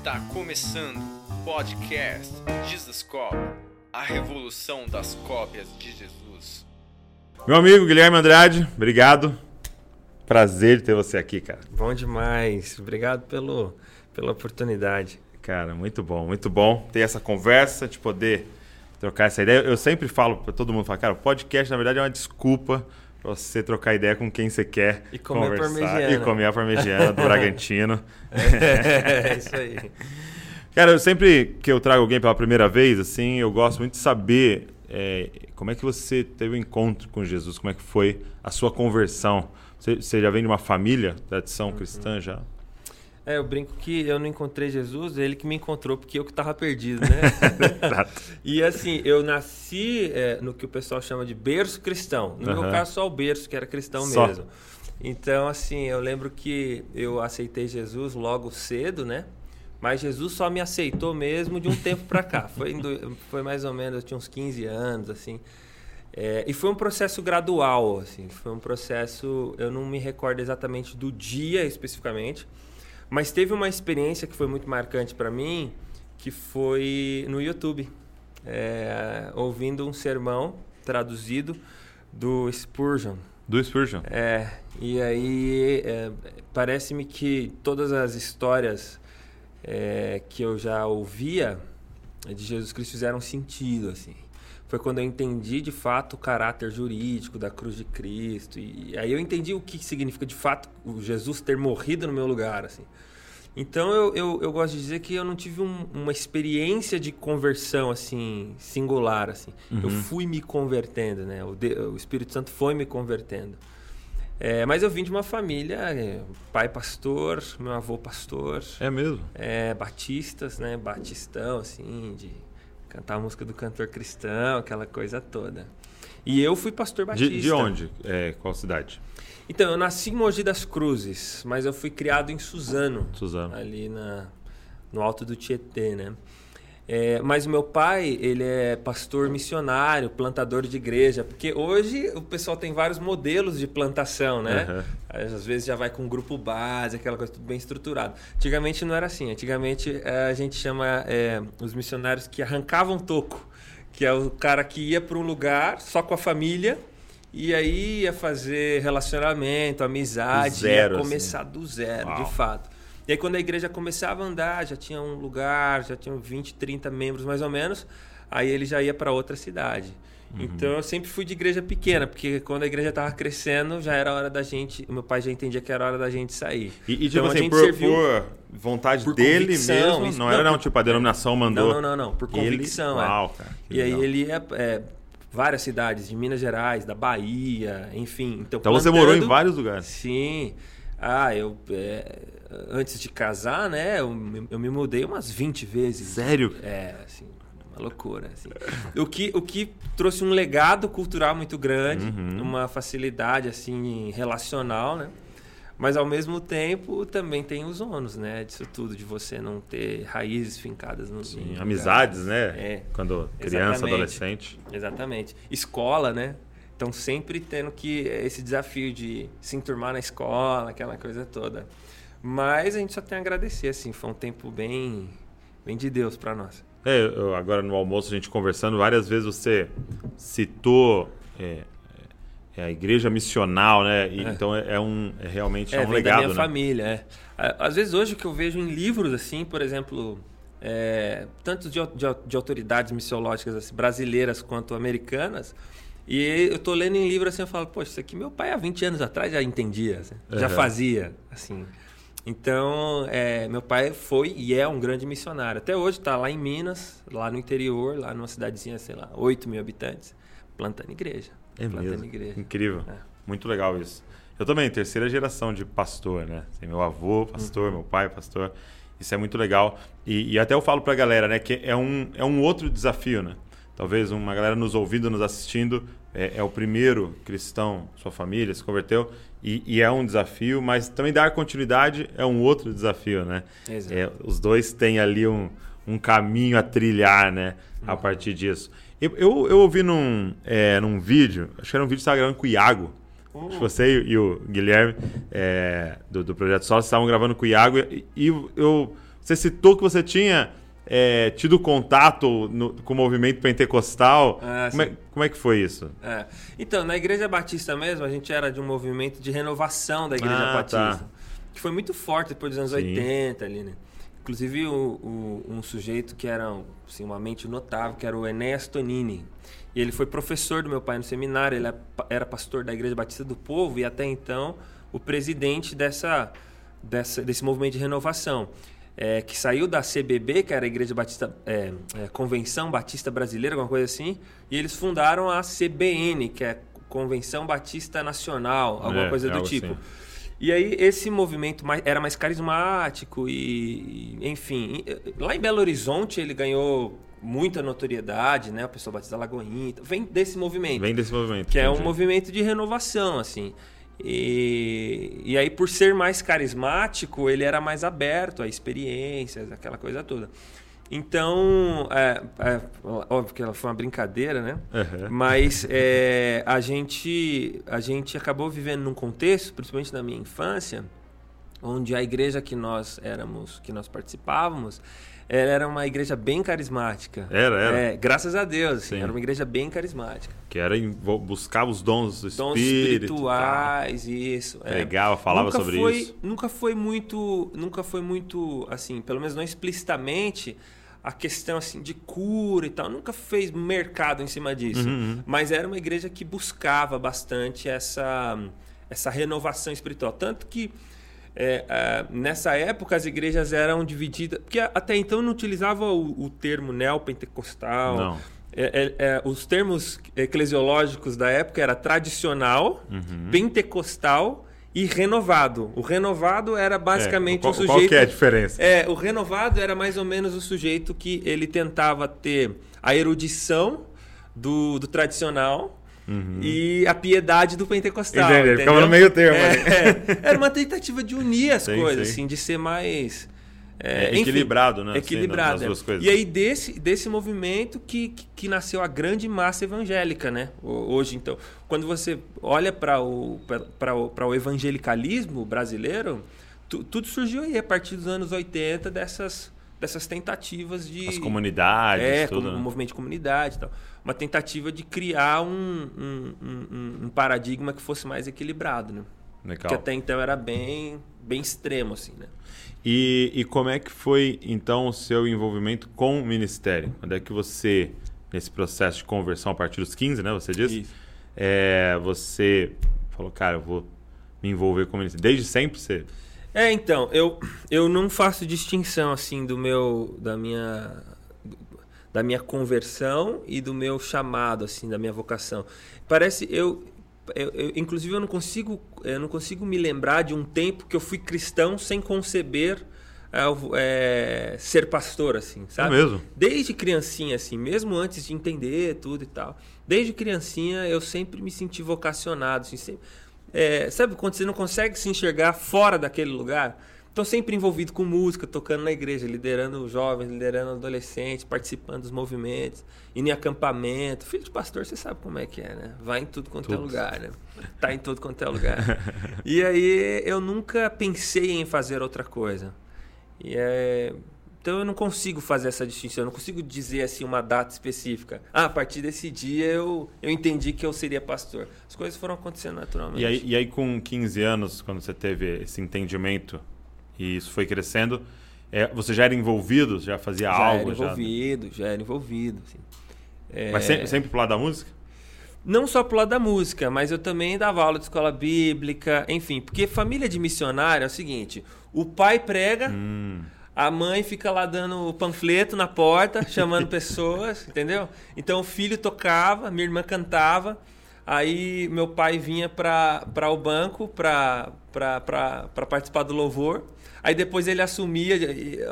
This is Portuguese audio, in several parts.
Está começando o podcast Jesus Cop, a revolução das cópias de Jesus. Meu amigo Guilherme Andrade, obrigado. Prazer ter você aqui, cara. Bom demais. Obrigado pelo, pela oportunidade. Cara, muito bom, muito bom ter essa conversa, de poder trocar essa ideia. Eu sempre falo para todo mundo, falo, cara, o podcast na verdade é uma desculpa para você trocar ideia com quem você quer e comer conversar e comer a parmegiana do Bragantino. É, é isso aí. Cara, eu sempre que eu trago alguém pela primeira vez, assim, eu gosto muito de saber é, como é que você teve o um encontro com Jesus, como é que foi a sua conversão. Você, você já vem de uma família, tradição uhum. cristã já? É, eu brinco que eu não encontrei Jesus, é ele que me encontrou, porque eu que estava perdido, né? Exato. e assim, eu nasci é, no que o pessoal chama de berço cristão. No uhum. meu caso, só o berço, que era cristão só. mesmo. Então, assim, eu lembro que eu aceitei Jesus logo cedo, né? Mas Jesus só me aceitou mesmo de um tempo para cá. Foi, foi mais ou menos, eu tinha uns 15 anos, assim. É, e foi um processo gradual, assim. Foi um processo, eu não me recordo exatamente do dia especificamente, mas teve uma experiência que foi muito marcante para mim, que foi no YouTube, é, ouvindo um sermão traduzido do Spurgeon. Do Spurgeon. É, e aí é, parece-me que todas as histórias é, que eu já ouvia de Jesus Cristo fizeram sentido, assim. Foi quando eu entendi de fato o caráter jurídico da cruz de Cristo. E aí eu entendi o que significa de fato o Jesus ter morrido no meu lugar, assim. Então eu, eu, eu, gosto de dizer que eu não tive um, uma experiência de conversão assim singular assim. Uhum. Eu fui me convertendo, né? O, de, o Espírito Santo foi me convertendo. É, mas eu vim de uma família, é, pai pastor, meu avô pastor. É mesmo? É, batistas, né? Batistão, assim, de cantar a música do cantor cristão, aquela coisa toda. E eu fui pastor batista. De, de onde? É, qual cidade? Então, eu nasci em Mogi das Cruzes, mas eu fui criado em Suzano. Suzano. Ali na, no alto do Tietê, né? É, mas o meu pai, ele é pastor missionário, plantador de igreja, porque hoje o pessoal tem vários modelos de plantação, né? Uhum. Às vezes já vai com um grupo base, aquela coisa tudo bem estruturado. Antigamente não era assim. Antigamente é, a gente chama é, os missionários que arrancavam toco, que é o cara que ia para um lugar só com a família e aí ia fazer relacionamento, amizade, zero, ia começar assim. do zero, Uau. de fato. E aí quando a igreja começava a andar, já tinha um lugar, já tinham 20, 30 membros mais ou menos, aí ele já ia para outra cidade. Uhum. Então eu sempre fui de igreja pequena, porque quando a igreja estava crescendo, já era hora da gente. O meu pai já entendia que era hora da gente sair. E, e tipo então, assim, por, serviu, por, vontade por dele mesmo? Isso, não, não, era não, tipo, a denominação mandou. Não, não, não, não por convicção. Ele, é. Uau, cara, e aí ele é, é várias cidades de Minas Gerais, da Bahia, enfim. Então, então você morou em vários lugares? Sim. Ah, eu. É, antes de casar, né? Eu, eu, me mudei umas 20 vezes. Sério? É, assim, uma loucura. Assim. o, que, o que trouxe um legado cultural muito grande, uhum. uma facilidade, assim, relacional, né? Mas ao mesmo tempo também tem os ônus, né? Disso tudo, de você não ter raízes fincadas no. Sim, amizades, né? É. Quando criança, Exatamente. adolescente. Exatamente. Escola, né? Então sempre tendo que. esse desafio de se enturmar na escola, aquela coisa toda. Mas a gente só tem a agradecer, assim. Foi um tempo bem. bem de Deus para nós. É, eu, agora no almoço a gente conversando, várias vezes você citou. É, é a igreja missional, né? E, é. Então é, é, um é realmente é, é um legado, da minha né? família, é. Às vezes hoje o que eu vejo em livros assim, por exemplo, tanto de, de, de, autoridades missiológicas assim, brasileiras quanto americanas, e eu tô lendo em livro assim, eu falo, poxa, isso aqui meu pai há 20 anos atrás já entendia, assim, já uhum. fazia, assim. Então, é, meu pai foi e é um grande missionário. Até hoje está lá em Minas, lá no interior, lá numa cidadezinha, sei lá, 8 mil habitantes, plantando igreja. É mesmo. Igreja. Incrível. É. Muito legal isso. Eu também, terceira geração de pastor, né? Tem meu avô, pastor, uhum. meu pai, pastor. Isso é muito legal. E, e até eu falo pra galera, né? Que é um, é um outro desafio, né? Talvez uma galera nos ouvindo, nos assistindo, é, é o primeiro cristão, sua família se converteu, e, e, é um desafio, mas também dar continuidade é um outro desafio, né? Exato. É, os dois têm ali um, um caminho a trilhar, né? Uhum. A partir disso. Eu, eu, eu ouvi num, é, num vídeo, acho que era um vídeo que você estava gravando com o Iago. Uhum. Você e, e o Guilherme é, do, do Projeto Sol estavam gravando com o Iago e, e eu Você citou que você tinha é, tido contato no, com o movimento pentecostal. Ah, como, é, como, é, que foi isso? É. Então, na Igreja Batista mesmo, a gente era de um movimento de renovação da Igreja ah, Batista. Tá. Que foi muito forte depois dos anos Sim. 80 ali, né? Inclusive, o, o, um sujeito que era assim, uma mente notável, que era o Enéas Tonini. E ele foi professor do meu pai no seminário, ele era pastor da Igreja Batista do Povo e até então o presidente dessa, dessa desse movimento de renovação é, que saiu da CBB, que era a Igreja Batista, é, é, Convenção Batista Brasileira, alguma coisa assim, e eles fundaram a CBN, que é Convenção Batista Nacional, alguma é, coisa do tipo. Assim. E aí esse movimento mais, era mais carismático e, enfim, lá em Belo Horizonte ele ganhou muita notoriedade, né? O pessoal Batista Lagoinha, vem desse movimento. Vem desse movimento. Que entendi. é um movimento de renovação, assim. E, e aí, por ser mais carismático, ele era mais aberto a experiências, aquela coisa toda. Então, é, é, óbvio que ela foi uma brincadeira, né? Uhum. Mas é, a, gente, a gente acabou vivendo num contexto, principalmente na minha infância, onde a igreja que nós éramos, que nós participávamos, ela era uma igreja bem carismática. Era, era. É, graças a Deus, assim, era uma igreja bem carismática. Que era buscar os dons do dons espírito. espirituais, tá. isso. É. Legal, falava nunca sobre foi, isso. Nunca foi muito, nunca foi muito, assim, pelo menos não explicitamente, a questão assim de cura e tal, nunca fez mercado em cima disso. Uhum, uhum. Mas era uma igreja que buscava bastante essa, essa renovação espiritual. Tanto que é, é, nessa época as igrejas eram divididas. Porque até então não utilizava o, o termo neopentecostal. Não. É, é, é os termos eclesiológicos da época era tradicional, uhum. pentecostal e renovado. O renovado era basicamente qual, o sujeito. Qual que é a diferença? É, o renovado era mais ou menos o sujeito que ele tentava ter a erudição do, do tradicional Uhum. E a piedade do pentecostal. Entendi, ficava no meio termo. É, é, era uma tentativa de unir as sim, coisas, sim. assim, de ser mais. É, é, equilibrado, enfim, né? Equilibrado. Assim, duas coisas. E aí, desse, desse movimento que, que, que, nasceu a grande massa evangélica, né? Hoje, então, quando você olha para o, o, o evangelicalismo brasileiro, tu, tudo surgiu aí a partir dos anos 80 dessas, dessas tentativas de. As comunidades, é, tudo. Como, né? movimento de comunidade e tal uma tentativa de criar um, um, um, um paradigma que fosse mais equilibrado, né? Legal. Que até então era bem, bem extremo, assim, né? E, e como é que foi, então, o seu envolvimento com o Ministério? Quando é que você, nesse processo de conversão a partir dos 15, né? Você disse? É, você falou, cara, eu vou me envolver com o Ministério. Desde sempre você... É, então, eu, eu não faço distinção, assim, do meu, da minha da minha conversão e do meu chamado, assim, da minha vocação. Parece eu, eu, eu, inclusive eu não consigo, eu não consigo me lembrar de um tempo que eu fui cristão sem conceber é, é, ser pastor, assim, sabe? É mesmo? Desde criancinha, assim, mesmo antes de entender tudo e tal. Desde criancinha eu sempre me senti vocacionado, assim, sempre, é, sabe quando você não consegue se enxergar fora daquele lugar? Estou sempre envolvido com música, tocando na igreja, liderando jovens, liderando adolescentes, participando dos movimentos, indo em acampamento. Filho de pastor, você sabe como é que é, né? Vai em tudo quanto é lugar, né? Tá em tudo quanto é lugar. e aí eu nunca pensei em fazer outra coisa. E é... Então eu não consigo fazer essa distinção, eu não consigo dizer assim uma data específica. Ah, a partir desse dia eu, eu entendi que eu seria pastor. As coisas foram acontecendo naturalmente. E aí, e aí com 15 anos, quando você teve esse entendimento e isso foi crescendo. É, você já era envolvido? Já fazia já algo? Era envolvido, já, já era envolvido. Assim. É... Mas sempre, sempre pro lado da música? Não só pro lado da música, mas eu também dava aula de escola bíblica, enfim. Porque família de missionário é o seguinte: o pai prega, hum. A mãe fica lá dando panfleto na porta, chamando pessoas, entendeu? Então o filho tocava, minha irmã cantava. Aí meu pai vinha para o banco para participar do louvor. Aí depois ele assumia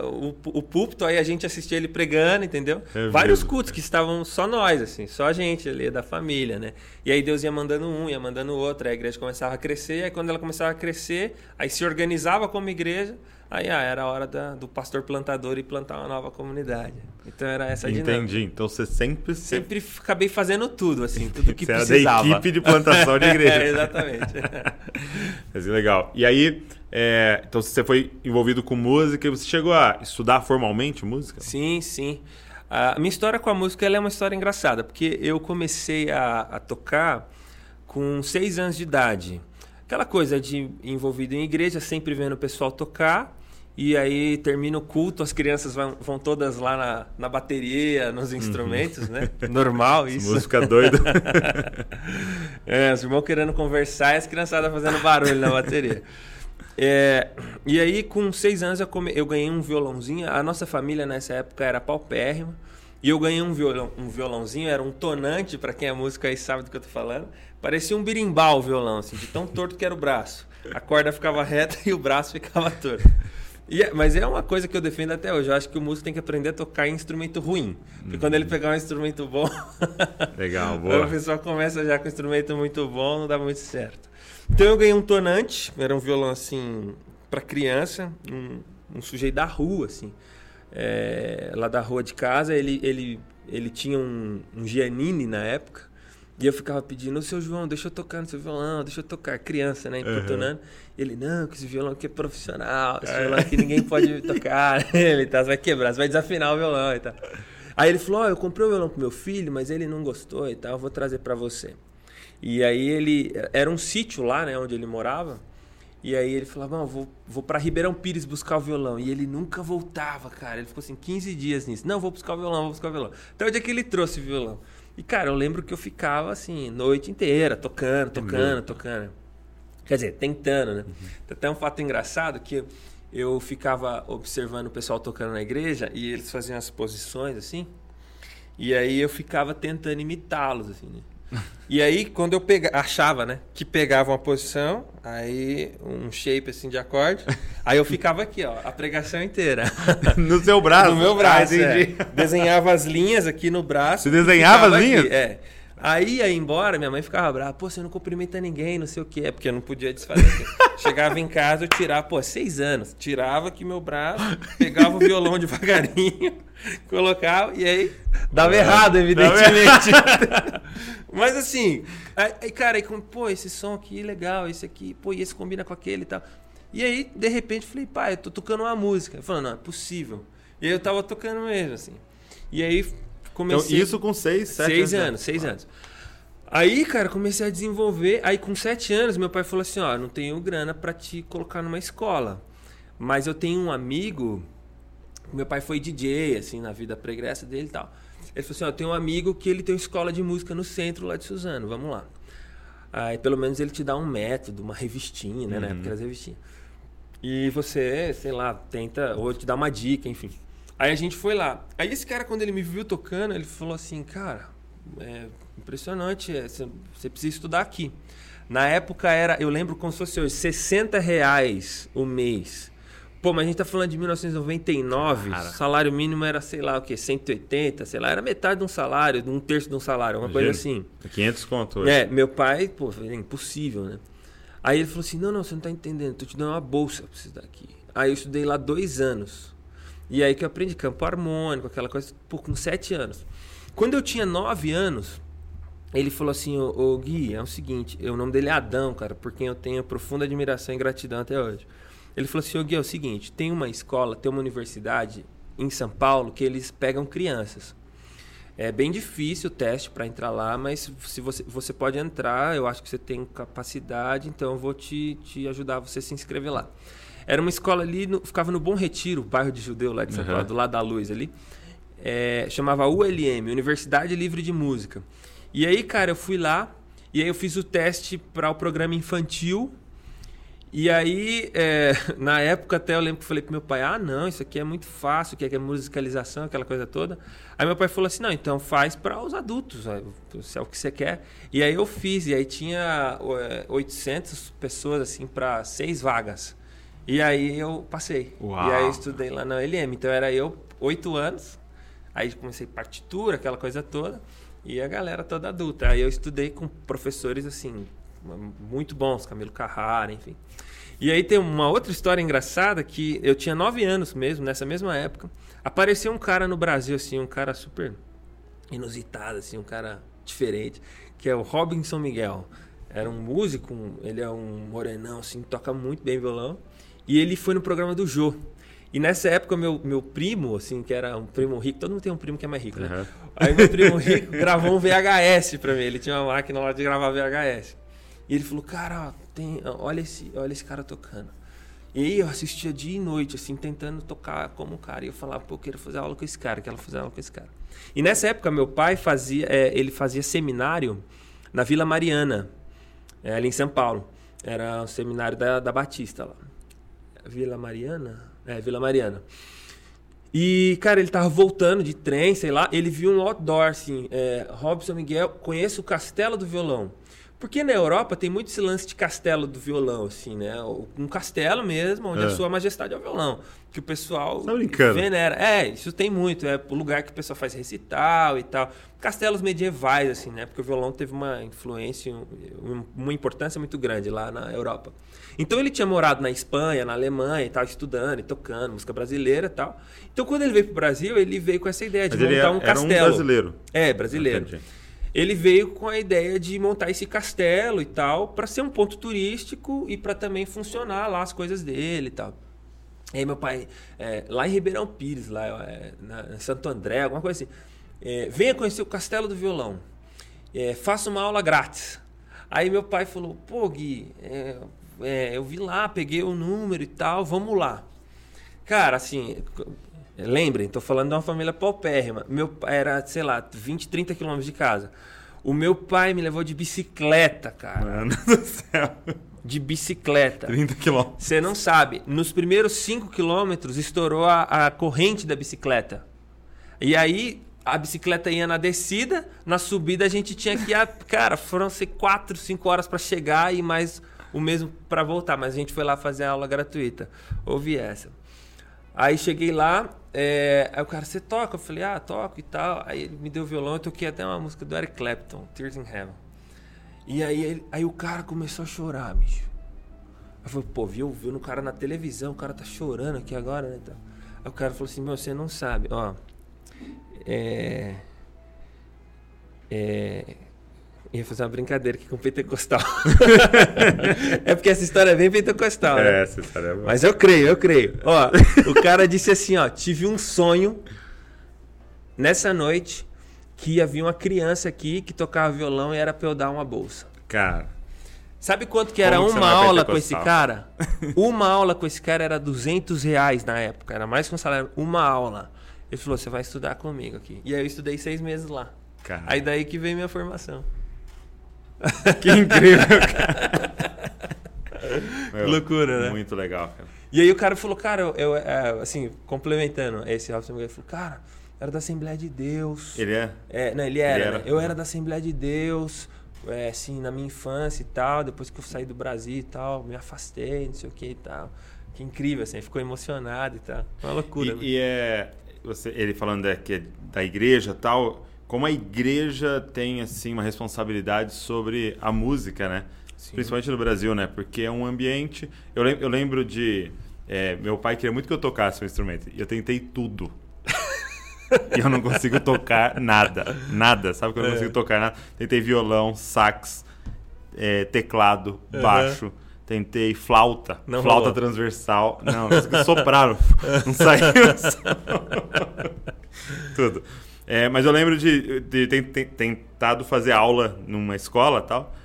o, o púlpito, aí a gente assistia ele pregando, entendeu? É Vários cultos que estavam só nós, assim, só a gente ali da família, né? E aí Deus ia mandando um, ia mandando outro, aí a igreja começava a crescer, aí quando ela começava a crescer, aí se organizava como igreja, aí ah, era a hora da, do pastor plantador e plantar uma nova comunidade. Então era essa a dinâmica. Entendi. Então você sempre... Sempre acabei fazendo tudo, assim, tudo que você precisava. Era da equipe de plantação de igreja. é, exatamente. Mas legal. E aí É, então você foi envolvido com música e você chegou a estudar formalmente música? Sim, sim. A minha história com a música é uma história engraçada, porque eu comecei a, a tocar com seis anos de idade. Aquela coisa de envolvido em igreja, sempre vendo o pessoal tocar. E aí termina o culto, as crianças vão, vão todas lá na, na bateria, nos instrumentos, uhum. né? Normal isso. Música doida. é, os irmãos querendo conversar e as criançadas fazendo barulho na bateria. É, e aí, com seis anos, eu, come, eu ganhei um violãozinho. A nossa família nessa época era paupérrima. E eu ganhei um, violão, um violãozinho, era um tonante, para quem é música aí sabe do que eu tô falando. Parecia um birimbau o violão, assim, de tão torto que era o braço. A corda ficava reta e o braço ficava torto. É, mas é uma coisa que eu defendo até hoje. Eu acho que o músico tem que aprender a tocar em instrumento ruim. Porque uhum. quando ele pegar um instrumento bom. Legal, boa. A pessoa começa já com um instrumento muito bom, não dá muito certo. Então eu ganhei um tonante, era um violão assim, para criança, um, um sujeito da rua, assim é, lá da rua de casa, ele, ele, ele tinha um, um Giannini na época. E eu ficava pedindo, o seu João, deixa eu tocar no seu violão, deixa eu tocar. Criança, né? Importunando. Uhum. Ele, não, que esse violão aqui é profissional, esse é. violão aqui ninguém pode tocar. ele tá, você vai quebrar, você vai desafinar o violão e tal. Aí ele falou, ó, oh, eu comprei o violão pro meu filho, mas ele não gostou e tal, eu vou trazer para você. E aí ele, era um sítio lá, né, onde ele morava. E aí ele falava, vou, vou para Ribeirão Pires buscar o violão. E ele nunca voltava, cara. Ele ficou assim, 15 dias nisso. Não, vou buscar o violão, vou buscar o violão. Até o dia que ele trouxe o violão. E, cara, eu lembro que eu ficava assim, noite inteira, tocando, tocando, tocando. Quer dizer, tentando, né? Uhum. Até um fato engraçado que eu ficava observando o pessoal tocando na igreja e eles faziam as posições assim. E aí eu ficava tentando imitá-los, assim, né? E aí, quando eu pega, achava, né, que pegava uma posição, aí um shape assim de acorde, aí eu ficava aqui, ó, a pregação inteira. no seu braço? No meu braço, ah, é. Desenhava as linhas aqui no braço. Você desenhava as linhas? Aqui, é. Aí ia embora, minha mãe ficava brava, pô, você não cumprimenta ninguém, não sei o que, é porque eu não podia desfazer. Chegava em casa, eu tirava, pô, seis anos, tirava aqui meu braço, pegava o violão devagarinho, colocava, e aí dava errado, evidentemente. Mas assim, aí, cara, aí, pô, esse som aqui legal, esse aqui, pô, e esse combina com aquele e tal. E aí, de repente, falei, pai, eu tô tocando uma música. Ele falou, não, é possível. E aí eu tava tocando mesmo, assim. E aí comecei. Então, isso com seis, sete seis anos. anos seis ah. anos. Aí, cara, comecei a desenvolver. Aí, com sete anos, meu pai falou assim: Ó, não tenho grana para te colocar numa escola. Mas eu tenho um amigo. Meu pai foi DJ, assim, na vida pregressa dele e tal. Ele falou assim: Ó, eu tenho um amigo que ele tem uma escola de música no centro lá de Suzano, vamos lá. Aí, pelo menos, ele te dá um método, uma revistinha, né? Uhum. Na época era revistinha. E você, sei lá, tenta, ou te dá uma dica, enfim. Aí a gente foi lá. Aí esse cara, quando ele me viu tocando, ele falou assim, cara, é impressionante, você é, precisa estudar aqui. Na época era, eu lembro como se fosse hoje, 60 reais o mês. Pô, mas a gente tá falando de 1999, o salário mínimo era, sei lá, o quê, 180, sei lá, era metade de um salário, de um terço de um salário, uma Imagina, coisa assim. 500 conto hoje. É, meu pai, pô, é impossível, né? Aí ele falou assim, não, não, você não tá entendendo, tô te dando uma bolsa pra você estudar aqui. Aí eu estudei lá dois anos. E aí que eu aprendi campo harmônico, aquela coisa, pô, com sete anos. Quando eu tinha nove anos, ele falou assim, ô, ô Gui, é o seguinte, o nome dele é Adão, cara, por quem eu tenho profunda admiração e gratidão até hoje. Ele falou assim, ô Gui, é o seguinte, tem uma escola, tem uma universidade em São Paulo que eles pegam crianças. É bem difícil o teste para entrar lá, mas se você, você pode entrar, eu acho que você tem capacidade, então eu vou te, te ajudar você se inscrever lá. Era uma escola ali, no, ficava no Bom Retiro, bairro de Judeu lá de São uhum. Paulo, do lado da luz ali. É, chamava ULM, Universidade Livre de Música. E aí, cara, eu fui lá e aí eu fiz o teste para o programa infantil. E aí, é, na época até eu lembro que eu falei pro meu pai, ah, não, isso aqui é muito fácil, que é musicalização, aquela coisa toda. Aí meu pai falou assim, não, então faz para os adultos, se é o que você quer. E aí eu fiz, e aí tinha 800 é, pessoas, assim, para seis vagas. E aí eu passei. Uau. E aí eu estudei lá na LM. Então era eu, oito anos. Aí comecei partitura, aquela coisa toda. E a galera toda adulta. Aí eu estudei com professores, assim, muito bons. Camilo Carrara, enfim. E aí tem uma outra história engraçada que eu tinha nove anos mesmo, nessa mesma época. Apareceu um cara no Brasil, assim, um cara super inusitado, assim, um cara diferente, que é o Robinson Miguel. Era um músico, ele é um morenão, assim, toca muito bem violão. E ele foi no programa do Jô. E nessa época, meu, meu primo, assim, que era um primo rico, todo mundo tem um primo que é mais rico, né? Uhum. Aí meu primo rico gravou um VHS pra mim. Ele tinha uma máquina lá de gravar VHS. E ele falou, cara, ó, tem, olha, esse, olha esse cara tocando. E aí eu assistia dia e noite, assim, tentando tocar como cara. E eu falava, pô, eu quero fazer aula com esse cara, quero fazer aula com esse cara. E nessa época, meu pai fazia, é, ele fazia seminário na Vila Mariana, é, ali em São Paulo. Era o seminário da, da Batista lá. Vila Mariana? É, Vila Mariana. E, cara, ele tava voltando de trem, sei lá, ele viu um outdoor, assim, é, Robson Miguel, conheço o Castelo do Violão. Porque na Europa tem muito esse lance de castelo do violão, assim, né? Um castelo mesmo, onde é. a sua majestade é o violão. Que o pessoal tá venera. É, isso tem muito. É o lugar que o pessoal faz recital e tal. Castelos medievais, assim, né? Porque o violão teve uma influência, uma importância muito grande lá na Europa. Então ele tinha morado na Espanha, na Alemanha e tal, estudando e tocando música brasileira e tal. Então quando ele veio pro Brasil, ele veio com essa ideia de Mas montar um castelo. Era um brasileiro. É, brasileiro. Entendi ele veio com a ideia de montar esse castelo e tal, para ser um ponto turístico e para também funcionar lá as coisas dele e tal. E aí meu pai, é, lá em Ribeirão Pires, lá é, na, em Santo André, alguma coisa assim, é, venha conhecer o Castelo do Violão, é, faça uma aula grátis. Aí meu pai falou, pô Gui, é, é, eu vi lá, peguei o número e tal, vamos lá. Cara, assim, Lembrem, estou falando de uma família paupérrima. Meu pai era, sei lá, 20, 30 quilômetros de casa. O meu pai me levou de bicicleta, cara. Mano do céu. De bicicleta. 30 quilômetros. Você não sabe. Nos primeiros 5 quilômetros estourou a, a corrente da bicicleta. E aí a bicicleta ia na descida, na subida a gente tinha que ir. A, cara, foram ser 4, 5 horas para chegar e mais o mesmo para voltar. Mas a gente foi lá fazer a aula gratuita. Ouvi essa. Aí cheguei lá, é, aí o cara, você toca? Eu falei, ah, toco e tal. Aí ele me deu o violão, eu toquei até uma música do Eric Clapton, Tears in Heaven. E aí, ele, aí o cara começou a chorar, bicho. Eu falei, pô, viu, viu no cara na televisão, o cara tá chorando aqui agora, né? Aí o cara falou assim, meu, você não sabe, ó. É. É Ia fazer uma brincadeira aqui com o pentecostal. é porque essa história é bem pentecostal, né? É, essa história é boa. Mas eu creio, eu creio. Ó, o cara disse assim, ó, tive um sonho nessa noite que havia uma criança aqui que tocava violão e era pra eu dar uma bolsa. Cara. Sabe quanto que era uma aula com esse cara? uma aula com esse cara era 200 reais na época. Era mais que um salário. Uma aula. Ele falou, você vai estudar comigo aqui. E aí eu estudei seis meses lá. Cara. Aí daí que veio minha formação. que incrível, cara. Meu, Loucura, né? Muito legal, cara. E aí o cara falou, cara, eu, eu é, assim, complementando esse Robson Miguel, falou, cara, era da Assembleia de Deus. Ele é? é não, ele era. Ele era. Né? Eu era da Assembleia de Deus, é, assim, na minha infância e tal, depois que eu saí do Brasil e tal, me afastei, não sei o que e tal. Que incrível, assim, ficou emocionado e tal. Uma loucura. E, né? e é, você, ele falando da, que é da igreja e tal, como a igreja tem assim uma responsabilidade sobre a música, né? Sim. Principalmente no Brasil, né? Porque é um ambiente. Eu, lem eu lembro de é, meu pai queria muito que eu tocasse um instrumento e eu tentei tudo. e eu não consigo tocar nada, nada. Sabe que eu não é. consigo tocar nada? Tentei violão, sax, é, teclado, uhum. baixo. Tentei flauta, não flauta rolou. transversal. Não, não soprar, não saiu. Tudo. É, mas eu lembro de, de ter tentado fazer aula numa escola tal.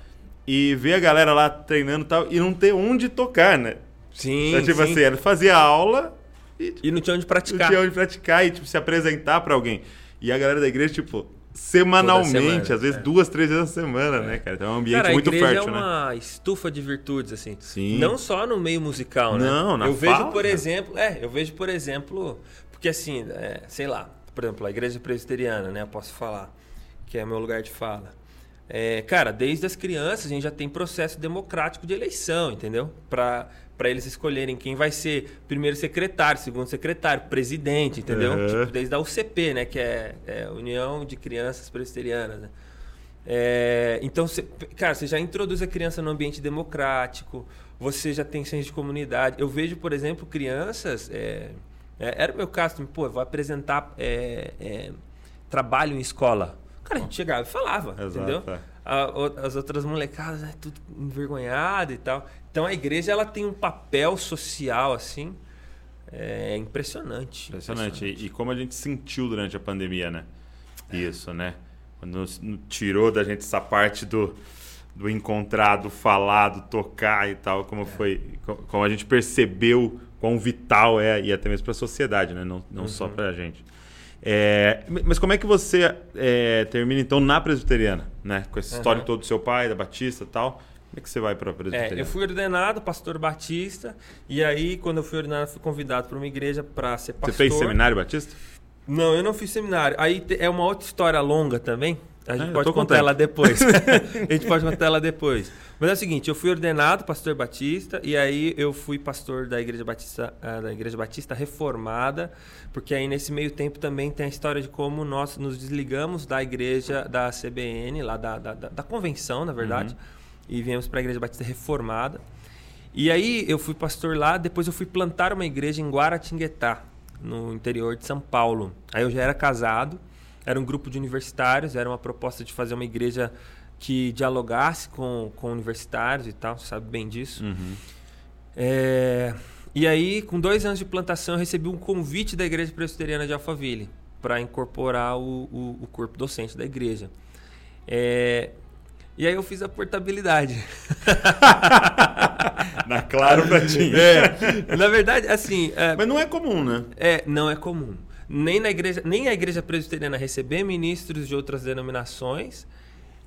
E ver a galera lá treinando tal e não ter onde tocar, né? Sim. Então, tipo sim. assim, ele fazia aula e, e não tinha onde praticar. Não tinha onde praticar e tipo, se apresentar para alguém. E a galera da igreja, tipo, semanalmente, semana, às vezes é. duas, três vezes na semana, é. né, cara? Então é um ambiente cara, muito fértil, né? a igreja é uma né? estufa de virtudes, assim. Sim. Não só no meio musical, né? Não, na Eu fala, vejo, por exemplo... É, eu vejo, por exemplo... Porque assim, é, sei lá por exemplo, a igreja presbiteriana, né? Eu posso falar, que é meu lugar de fala. É, cara, desde as crianças a gente já tem processo democrático de eleição, entendeu? Para para eles escolherem quem vai ser primeiro secretário, segundo secretário, presidente, entendeu? Tipo, desde a UCP, né? Que é, é União de Crianças Presbiterianas, né? É, então, cê, cara, você já introduz a criança no ambiente democrático, você já tem senso de comunidade. Eu vejo, por exemplo, crianças... É, é, era o meu caso, pô, vou apresentar é, é, trabalho em escola. Cara, a gente chegava e falava, Exato, entendeu? É. a, as outras molecadas, né, tudo envergonhado e tal. Então a igreja ela tem um papel social assim é impressionante. Impressionante. impressionante. E, e, como a gente sentiu durante a pandemia, né? Isso, né? Quando tirou da gente essa parte do, do encontrar, do falar, do tocar e tal, como é. foi, como a gente percebeu quão vital é e até mesmo para a sociedade, né? Não, não uhum. só para a gente. É, mas como é que você é, termina então na presbiteriana, né? Com essa história uhum. toda do seu pai, da Batista e tal. Como é que você vai para a presbiteriana? É, eu fui ordenado pastor batista e aí quando eu fui ordenado fui convidado para uma igreja para ser pastor. Você fez seminário batista? Não, eu não fiz seminário. Aí é uma outra história longa também. A gente é, pode contar ela depois. a gente pode contar ela depois. Mas é o seguinte, eu fui ordenado pastor batista e aí eu fui pastor da igreja batista, uh, da igreja batista reformada, porque aí nesse meio tempo também tem a história de como nós nos desligamos da igreja da CBN, lá da, da, da, da convenção, na verdade, uhum. e viemos para a igreja batista reformada. E aí eu fui pastor lá, depois eu fui plantar uma igreja em Guaratinguetá, no interior de São Paulo. Aí eu já era casado, era um grupo de universitários, era uma proposta de fazer uma igreja que dialogasse com, com universitários e tal, você sabe bem disso. Uhum. É, e aí, com dois anos de plantação, eu recebi um convite da Igreja Presbiteriana de Alphaville para incorporar o, o, o, corpo docente da igreja. É, e aí eu fiz a portabilidade. Na claro pra ti. É, na verdade, assim. É, Mas não é comum, né? É, não é comum. Nem, na igreja, nem a igreja presbiteriana receber ministros de outras denominações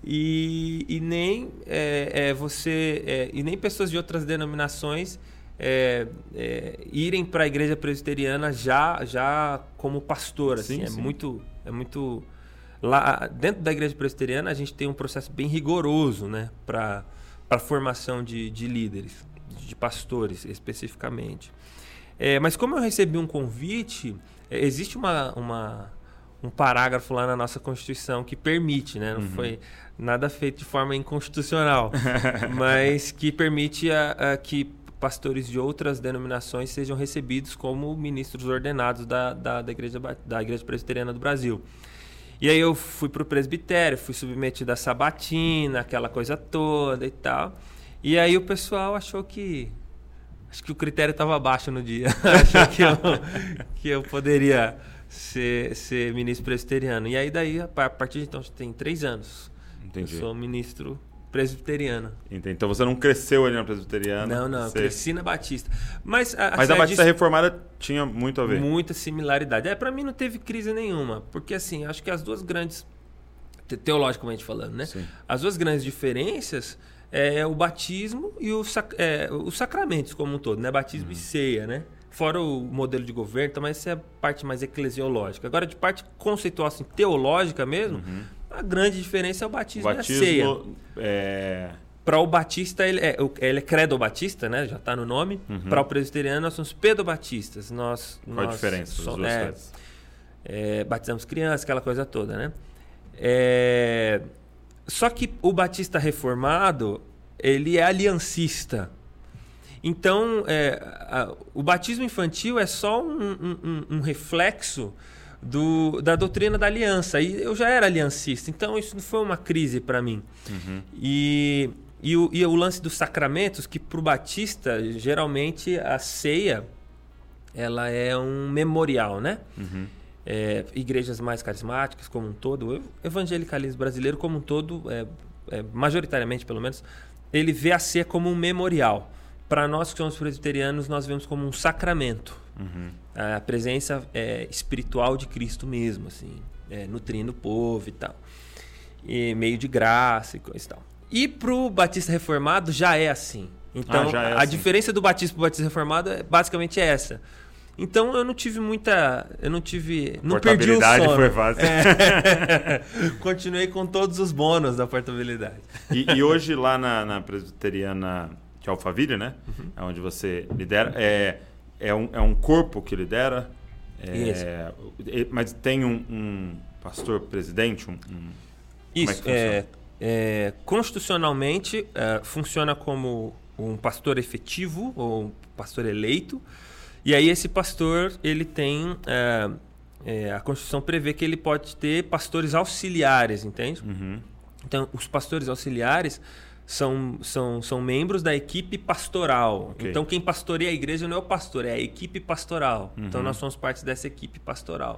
e, e nem é, é você é, e nem pessoas de outras denominações é, é, irem para a igreja presbiteriana já já como pastor assim sim, é sim. muito é muito lá dentro da igreja presbiteriana a gente tem um processo bem rigoroso né para para formação de, de líderes de pastores especificamente é, mas como eu recebi um convite existe uma, uma, um parágrafo lá na nossa constituição que permite né não uhum. foi nada feito de forma inconstitucional mas que permite a, a que pastores de outras denominações sejam recebidos como ministros ordenados da, da, da, igreja, da Igreja Presbiteriana do Brasil. E aí eu fui para o presbitério, fui submetido à sabatina, aquela coisa toda e tal. E aí o pessoal achou que. Acho que o critério estava baixo no dia. achou que eu, que eu poderia ser, ser ministro presbiteriano. E aí daí, a partir de então, tem três anos. Entendi. Eu sou ministro presbiteriana. Entendi. Então você não cresceu ali na presbiteriana? Não, não. Você... cresci na Batista. Mas a, Mas a Batista Reformada tinha muito a ver? Muita similaridade. É, para mim não teve crise nenhuma. Porque, assim, acho que as duas grandes... Teologicamente falando, né? Sim. As duas grandes diferenças é o batismo e o sac, é, os sacramentos como um todo, né? Batismo uhum. e ceia, né? Fora o modelo de governo, então, mas isso é a parte mais eclesiológica. Agora, de parte conceitual, assim, teológica mesmo, uhum a grande diferença é o batismo, o batismo e a ceia. É... Para o batista, ele é, ele é credo batista, né? Já está no nome. Uhum. Para o presbiteriano, nós somos pedobatistas. Nós, Qual nós a diferença? Somos, é, é, batizamos crianças, aquela coisa toda, né? É, só que o batista reformado, ele é aliancista. Então, é, a, o batismo infantil é só um, um, um reflexo do, da doutrina da aliança. E eu já era aliancista, então isso não foi uma crise para mim. Uhum. E, e, o, e o lance dos sacramentos, que para o batista, geralmente a ceia ela é um memorial, né? Uhum. É, igrejas mais carismáticas como um todo, o evangelicalismo brasileiro como um todo, é, é, majoritariamente pelo menos, ele vê a ceia como um memorial. Para nós que somos presbiterianos, nós vemos como um sacramento. Uhum. A presença é, espiritual de Cristo mesmo, assim, é, nutrindo o povo e tal. E meio de graça e coisa e tal. E pro Batista Reformado já é assim. Então, ah, é a assim. diferença do Batista pro Batista Reformado é basicamente essa. Então eu não tive muita. Eu não tive. Não perdi o sono. foi fácil. É. Continuei com todos os bônus da portabilidade. E, e hoje lá na, na presbiteriana de Alphaville, né? Uhum. É onde você lidera. É, é, um, é um corpo que lidera. É, mas tem um, um pastor presidente? Um, um Isso. É, é, constitucionalmente é, funciona como um pastor efetivo ou um pastor eleito. E aí esse pastor ele tem é, é, a Constituição prevê que ele pode ter pastores auxiliares, entende? Uhum. Então, os pastores auxiliares são, são, são membros da equipe pastoral. Ok. Então, quem pastoreia a igreja não é o pastor, é a equipe pastoral. Então, Uhum. nós somos parte dessa equipe pastoral.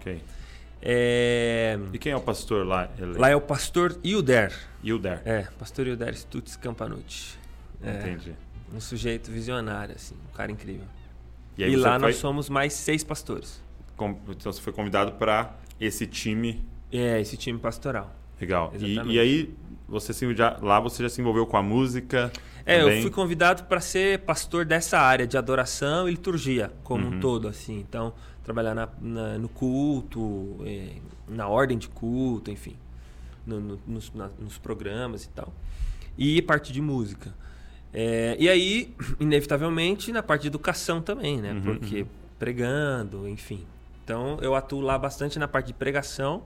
É, E quem é o pastor lá? Ele... Lá é o pastor Hilder. Hilder. É, pastor Hilder Stutz Campanucci. É, Entendi. um sujeito visionário, assim, um cara incrível. E, E, lá foi, nós somos mais seis pastores. com- então você foi convidado para esse time É, esse time pastoral. legal. E, e aí você se, já, lá você já se envolveu com a música? É, também? eu fui convidado para ser pastor dessa área de adoração e liturgia, como Uhum. um todo, assim. Então, trabalhar na, na- no culto, eh, na ordem de culto, enfim, no- no- nos, na- nos programas e tal. E parte de música. É, e aí, inevitavelmente, na parte de educação também, né? Uhum, Porque pregando, enfim. Então, eu atuo lá bastante na parte de pregação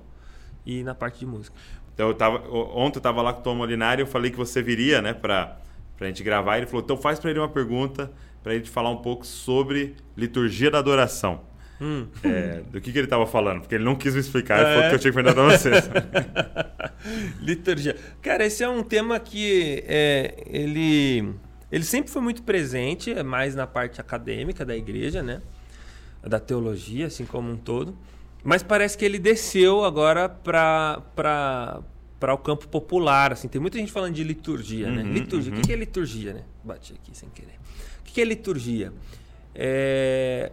e na parte de música. Então, eu tava, ontem eu estava lá com o Tom Molinari eu falei que você viria, né, para a gente gravar. Ele falou, então faz para ele uma pergunta para ele falar um pouco sobre liturgia da adoração. Hum. É, do que, que ele estava falando, porque ele não quis me explicar, É. falou que eu tinha que perguntar para vocês. Liturgia. Cara, esse é um tema que é, ele, ele sempre foi muito presente, é mais na parte acadêmica da igreja, né? Da teologia, assim como um todo. Mas parece que ele desceu agora para o campo popular. Assim. Tem muita gente falando de liturgia, né? Uhum, Liturgia. O uhum. que que é liturgia, né? Bati aqui sem querer. O que que é liturgia? É...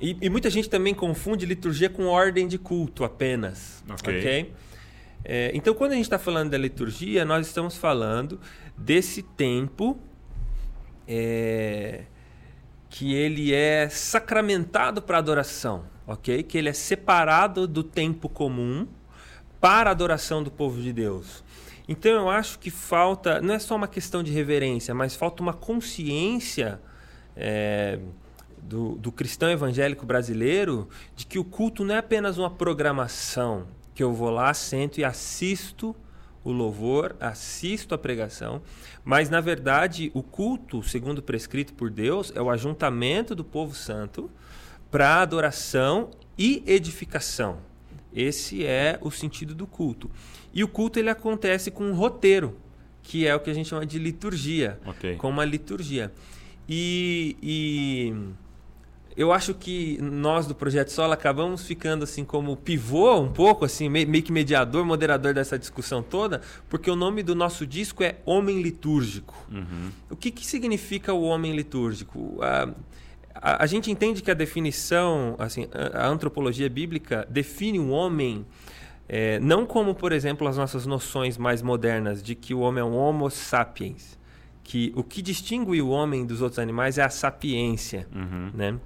E, e muita gente também confunde liturgia com ordem de culto apenas. Ok. ok? É, então, quando a gente está falando da liturgia, nós estamos falando desse tempo é, que ele é sacramentado para adoração, ok? Que ele é separado do tempo comum para a adoração do povo de Deus. Então, eu acho que falta, não é só uma questão de reverência, mas falta uma consciência é, do, do cristão evangélico brasileiro de que o culto não é apenas uma programação, que eu vou lá, sento e assisto o louvor, assisto a pregação, mas na verdade o culto, segundo prescrito por Deus, é o ajuntamento do povo santo para adoração e edificação. Esse é o sentido do culto. E o culto ele acontece com um roteiro, que é o que a gente chama de liturgia, Ok. com uma liturgia. E, e eu acho que nós do Projeto Sola acabamos ficando assim como pivô um pouco, assim, meio, que mediador, moderador dessa discussão toda, porque o nome do nosso disco é Homem Litúrgico. Uhum. O que, que significa o homem litúrgico? A, a, a gente entende que a definição, assim, a, a antropologia bíblica define o homem é, não como, por exemplo, as nossas noções mais modernas de que o homem é um homo sapiens, que o que distingue o homem dos outros animais é a sapiência, Uhum. né?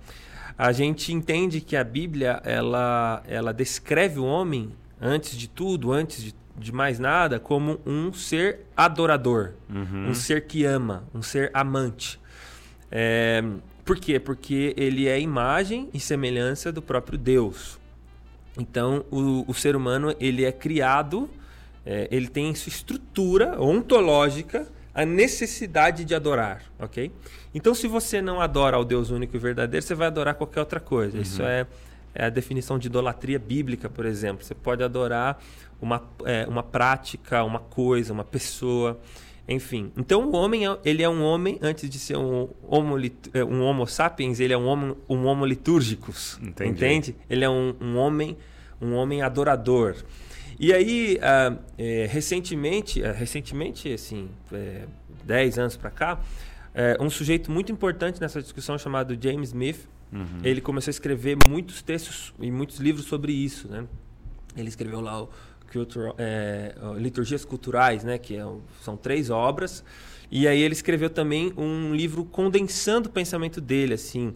A gente entende que a Bíblia ela, ela descreve o homem antes de tudo, antes de, de mais nada, como um ser adorador, Uhum. um ser que ama, um ser amante. É, por quê? Porque ele é imagem e semelhança do próprio Deus. Então, o, o ser humano ele é criado, é, ele tem em sua estrutura ontológica a necessidade de adorar, ok? Então, se você não adora ao Deus único e verdadeiro, você vai adorar qualquer outra coisa. Isso é, é a definição de idolatria bíblica, por exemplo. Você pode adorar uma, é, uma prática, uma coisa, uma pessoa, enfim. Então, o homem é- ele é um homem antes de ser um homo, é, um homo sapiens, ele é um homo, um homo litúrgicus, Entendi. entende? Ele é um, um homem, um homem adorador. E aí, ah, é, recentemente, ah, recentemente, assim, é, 10 anos para cá, é, um sujeito muito importante nessa discussão chamado James Smith, Uhum. ele começou a escrever muitos textos e muitos livros sobre isso, né? Ele escreveu lá o Cultural, é, Liturgias Culturais, né? Que é são três obras. E aí ele escreveu também um livro condensando o pensamento dele, assim.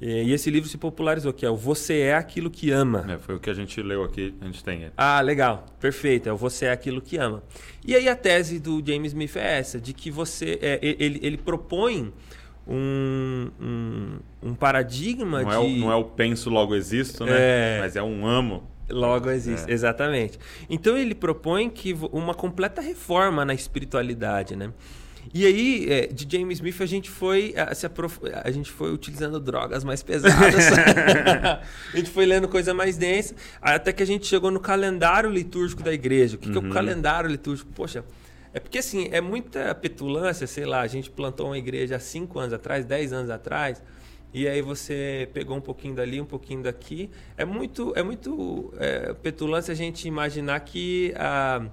É, E esse livro se popularizou, que é o Você é Aquilo que Ama. É, foi o que a gente leu aqui, a gente tem. ele. Ah, legal. Perfeito. É o você é aquilo que ama. E aí a tese do James Smith é essa, de que você... é, ele, ele propõe um, um, um paradigma Não de... é, o, não é o penso, logo existo, né? É. Mas é um amo. Logo existe, É. exatamente. Então ele propõe que uma completa reforma na espiritualidade, né? E aí, é, de James Smith, a gente foi a, se aprof... a gente foi utilizando drogas mais pesadas. a gente foi lendo coisa mais densa, até que a gente chegou no calendário litúrgico da igreja. O que, uhum. que é o uhum. calendário litúrgico? Poxa, é porque assim, é muita petulância, sei lá, a gente plantou uma igreja há 5 anos atrás, 10 anos atrás, e aí você pegou um pouquinho dali, um pouquinho daqui. É muito, é muito é, petulância a gente imaginar que a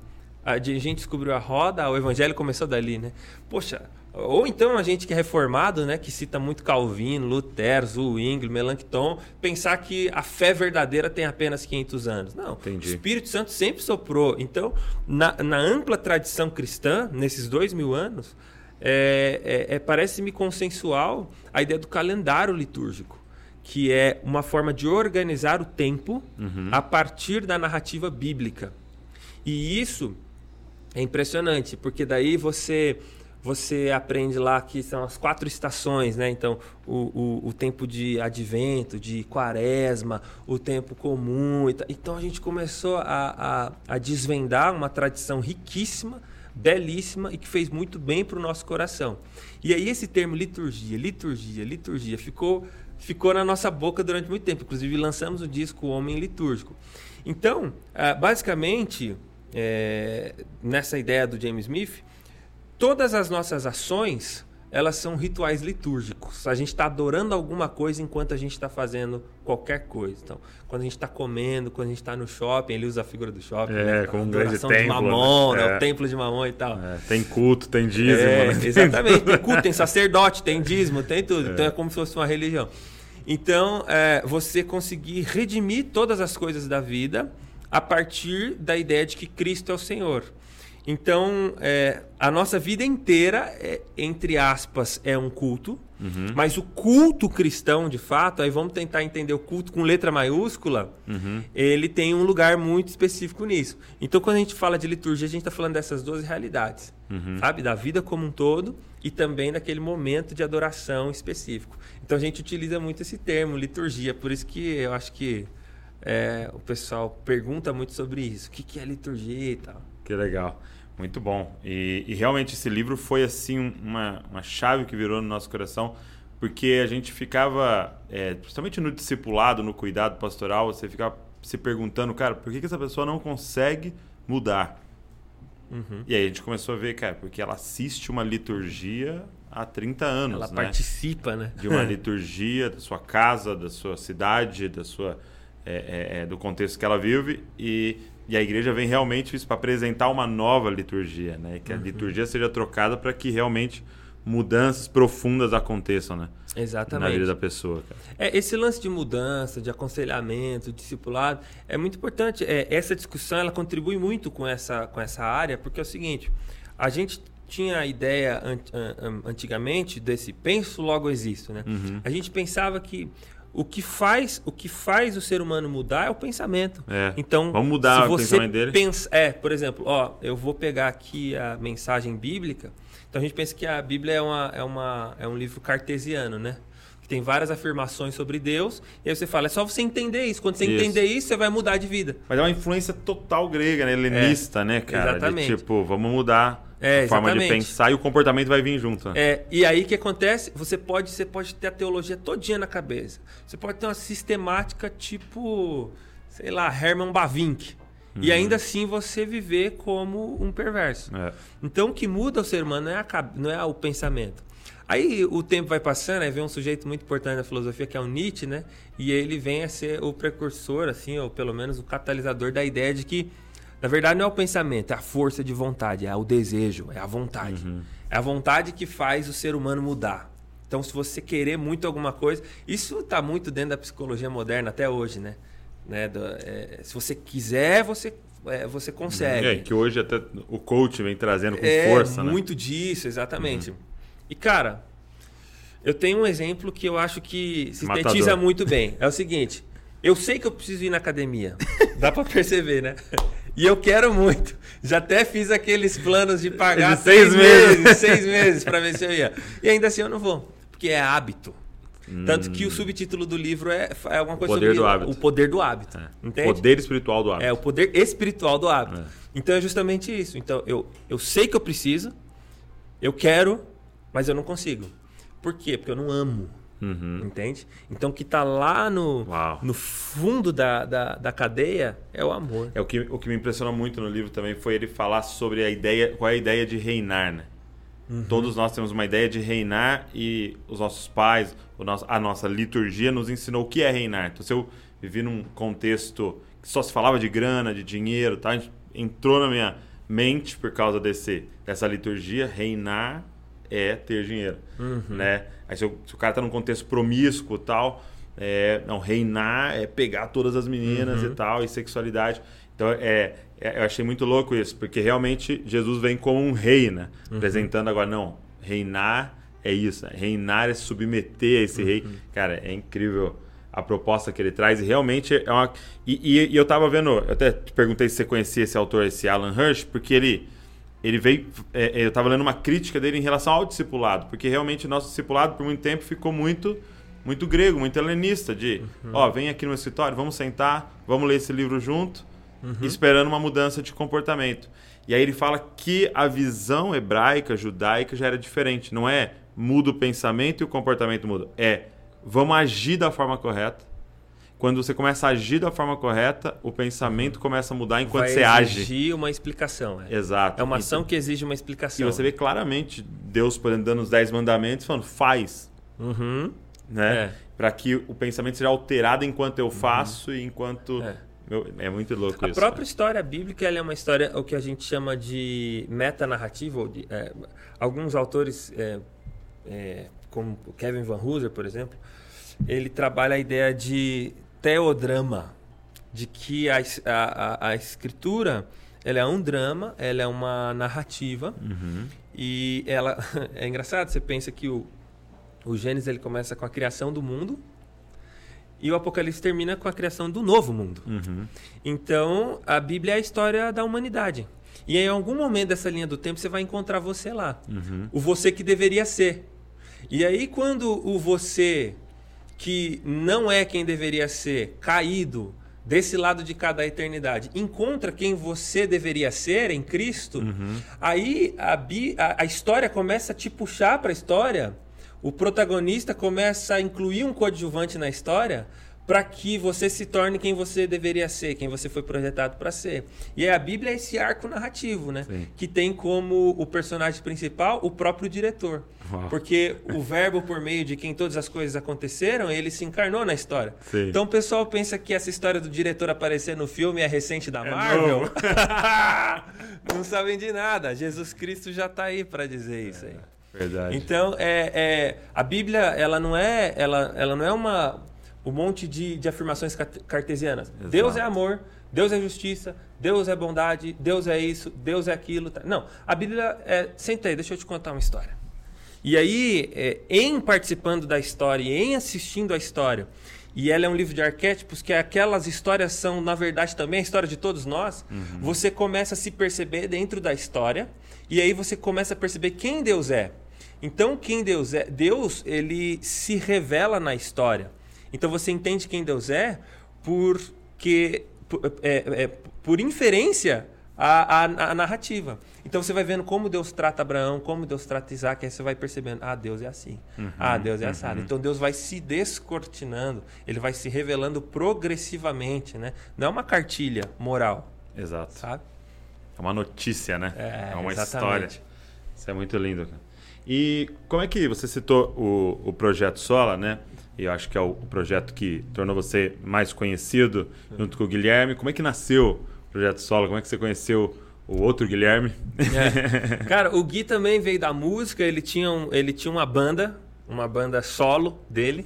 a gente descobriu a roda, o evangelho começou dali, né? Poxa, ou então a gente que é reformado, né, que cita muito Calvino, Lutero, Zwingli, Melanchthon, pensar que a fé verdadeira tem apenas 500 anos. Não, Entendi. o Espírito Santo sempre soprou. Então, na, na ampla tradição cristã, nesses dois mil anos, é, é, é parece-me consensual a ideia do calendário litúrgico, que é uma forma de organizar o tempo uhum. a partir da narrativa bíblica. E isso é impressionante, porque daí você você aprende lá que são as quatro estações, né? Então, o, o, o tempo de advento, de quaresma, o tempo comum. Então, a gente começou a, a, a desvendar uma tradição riquíssima, belíssima e que fez muito bem para o nosso coração. E aí, esse termo liturgia, liturgia, liturgia ficou, ficou na nossa boca durante muito tempo. Inclusive, lançamos o disco Homem Litúrgico. Então, ah, basicamente, é, nessa ideia do James Smith, todas as nossas ações elas são rituais litúrgicos. A gente está adorando alguma coisa enquanto a gente está fazendo qualquer coisa. Então, quando a gente está comendo, quando a gente está no shopping, ele usa a figura do shopping. É, né? como um grande templo. De mamon, né? É. o templo de mamon e tal. É, tem culto, tem dízimo. É, né? Exatamente, tem culto, tem sacerdote, tem dízimo, tem tudo. Então é como se fosse uma religião. Então, é, você conseguir redimir todas as coisas da vida a partir da ideia de que Cristo é o Senhor. Então, é, a nossa vida inteira, é, entre aspas, é um culto, uhum. mas o culto cristão, de fato, aí vamos tentar entender o culto com letra maiúscula, uhum. ele tem um lugar muito específico nisso. Então, quando a gente fala de liturgia, a gente está falando dessas duas realidades, uhum. sabe? Da vida como um todo e também daquele momento de adoração específico. Então, a gente utiliza muito esse termo, liturgia, por isso que eu acho que é, o pessoal pergunta muito sobre isso. O que, que é liturgia e tal. Que legal. Muito bom. E, e, realmente esse livro foi assim uma, uma chave que virou no nosso coração, porque a gente ficava, é, principalmente no discipulado, no cuidado pastoral, você ficava se perguntando, cara, por que, que essa pessoa não consegue mudar? Uhum. E aí a gente começou a ver, cara, porque ela assiste uma liturgia há 30 anos. Ela né? participa, né? De uma liturgia da sua casa, da sua cidade, da sua é, é, é, do contexto que ela vive e, e a igreja vem realmente isso para apresentar uma nova liturgia, né? Que a uhum. liturgia seja trocada para que realmente mudanças profundas aconteçam, né? Exatamente. Na vida da pessoa. É, esse lance de mudança, de aconselhamento, de discipulado, é muito importante. É, essa discussão ela contribui muito com essa, com essa área, porque é o seguinte: a gente tinha a ideia antigamente desse penso logo existo, né? Uhum. A gente pensava que o que faz o que faz o ser humano mudar é o pensamento. É. Então, vamos mudar o pensamento dele. Pensa, é, por exemplo, ó, eu vou pegar aqui a mensagem bíblica. Então a gente pensa que a Bíblia é uma é uma é um livro cartesiano, né? Tem várias afirmações sobre Deus. E aí você fala, é só você entender isso. Quando você isso. entender isso, você vai mudar de vida. Mas é uma influência total grega, né? Helenista, é, né, cara? Exatamente. De, tipo, vamos mudar é, a forma de pensar e o comportamento vai vir junto. Né? É, e aí o que acontece? Você pode, você pode ter a teologia todinha na cabeça. Você pode ter uma sistemática tipo, sei lá, Herman Bavinck. Uhum. E ainda assim você viver como um perverso. É. Então o que muda o ser humano não é, a, não é o pensamento. Aí o tempo vai passando, aí vem um sujeito muito importante na filosofia, que é o Nietzsche, né? E ele vem a ser o precursor, assim, ou pelo menos o catalisador da ideia de que na verdade, não é o pensamento, é a força de vontade, é o desejo, é a vontade. Uhum. É a vontade que faz o ser humano mudar. Então, se você querer muito alguma coisa, isso está muito dentro da psicologia moderna até hoje, né? né? Do, é, se você quiser, você é, você consegue. É, que hoje até o coach vem trazendo com é, força, né? Muito disso, exatamente. Uhum. E, cara, eu tenho um exemplo que eu acho que sintetiza muito bem. É o seguinte: eu sei que eu preciso ir na academia. Dá para perceber, né? E eu quero muito. Já até fiz aqueles planos de pagar de seis, seis meses, meses seis meses para ver se eu ia. E ainda assim eu não vou, porque é hábito. Hum. Tanto que o subtítulo do livro é, é alguma coisa o poder sobre do hábito. o poder do hábito. É. Entende? Poder espiritual do hábito. É, o poder espiritual do hábito. É. Então é justamente isso. Então eu, eu sei que eu preciso, Eu quero, mas eu não consigo. Por quê? Porque eu não amo. Uhum. Entende? Então, o que está lá no, Uau. no fundo da, da, da cadeia é o amor. É o que, o que me impressionou muito no livro também foi ele falar sobre a ideia, qual é a ideia de reinar, né? Todos nós temos uma ideia de reinar e os nossos pais, o nosso, a nossa liturgia nos ensinou o que é reinar. Então, se eu vivi num contexto que só se falava de grana, de dinheiro, tá? entrou na minha mente por causa desse, dessa liturgia, reinar é ter dinheiro, né? Aí se, eu- se o cara tá num contexto promíscuo tal, é, não, reinar é pegar todas as meninas e tal, e sexualidade. Então, é, é- eu achei muito louco isso, porque realmente Jesus vem como um rei, né? Apresentando agora, não, reinar é isso, né? reinar é submeter a esse rei. Cara, é incrível a proposta que ele traz e realmente é uma... E, e- e eu tava vendo, eu até te perguntei se você conhecia esse autor, esse Alan Hirsch, porque ele... Ele veio. é, eu estava lendo uma crítica dele em relação ao discipulado, porque realmente o nosso discipulado por muito tempo ficou muito muito grego, muito helenista, de ó, vem aqui no escritório, vamos sentar, vamos ler esse livro junto, esperando uma mudança de comportamento. E aí ele fala que a visão hebraica, judaica já era diferente. Não é muda o pensamento e o comportamento muda. É vamos agir da forma correta. Quando você começa a agir da forma correta, o pensamento começa a mudar enquanto Vai você age. exigir uma exexplicação. É, Exato. é uma Então- ação que exige uma e explicação. você vê claramente Deus, por exemplo, dando os dez mandamentos, falando, faz, Uhum. né? É. Para que o pensamento seja alterado enquanto eu faço e enquanto... É. Meu, é muito louco A isso. própria história bíblica ela é uma história, o que a gente chama de metanarrativa. ou de, é, alguns autores, é, é, como Kevin Van Hooser, por exemplo, ele trabalha a ideia de teodrama, de que a, a, a escritura ela é um drama, ela é uma narrativa Uhum. e ela é engraçado. Você pensa que o, o Gênesis ele começa com a criação do mundo e o Apocalipse termina com a criação do novo mundo. Uhum. Então, a Bíblia é a história da humanidade. E em algum momento dessa linha do tempo você vai encontrar você lá. Uhum. O você que deveria ser. E aí, quando o você que não é quem deveria ser, caído, desse lado de cada eternidade, encontra quem você deveria ser em Cristo, aí a, bi- a- a história começa a te puxar para a história, o protagonista começa a incluir um coadjuvante na história para que você se torne quem você deveria ser, quem você foi projetado para ser. E aí a Bíblia é esse arco narrativo, né? Sim. Que tem como o personagem principal o próprio diretor. Uau. Porque o verbo por meio de quem todas as coisas aconteceram, ele se encarnou na história. Sim. Então o pessoal pensa que essa história do diretor aparecer no filme é recente da É Marvel. novo. Não sabem de nada. Jesus Cristo já está aí para dizer isso aí. Verdade. Então, é, é, a Bíblia, ela não é, ela, ela não é uma, um monte de, de afirmações carte- cartesianas. Exato. Deus é amor, Deus é justiça, Deus é bondade, Deus é isso, Deus é aquilo. tá? Não, a Bíblia é... Senta aí, deixa eu te contar uma história. E aí, é, em participando da história e em assistindo a história, e ela é um livro de arquétipos, que aquelas histórias são, na verdade, também a história de todos nós, você começa a se perceber dentro da história, e aí você começa a perceber quem Deus é. Então, quem Deus é? Deus, ele se revela na história. Então, você entende quem Deus é porque, por, é, é, por inferência a, a, a narrativa. Então você vai vendo como Deus trata Abraão, como Deus trata Isaac, aí você vai percebendo, ah, Deus é assim, ah, Deus é assado. Então Deus vai se descortinando, ele vai se revelando progressivamente, né? Não é uma cartilha moral, Exato. sabe? É uma notícia, né? É, uma exatamente. história. Isso é muito lindo, cara. E como é que você citou o, o projeto Sola, né? E eu acho que é o, projeto que tornou você mais conhecido junto com o Guilherme. Como é que nasceu o projeto Sola? Como é que você conheceu o outro Guilherme? É. Cara, o Gui também veio da música, ele tinha, um- ele tinha uma banda, uma banda solo dele.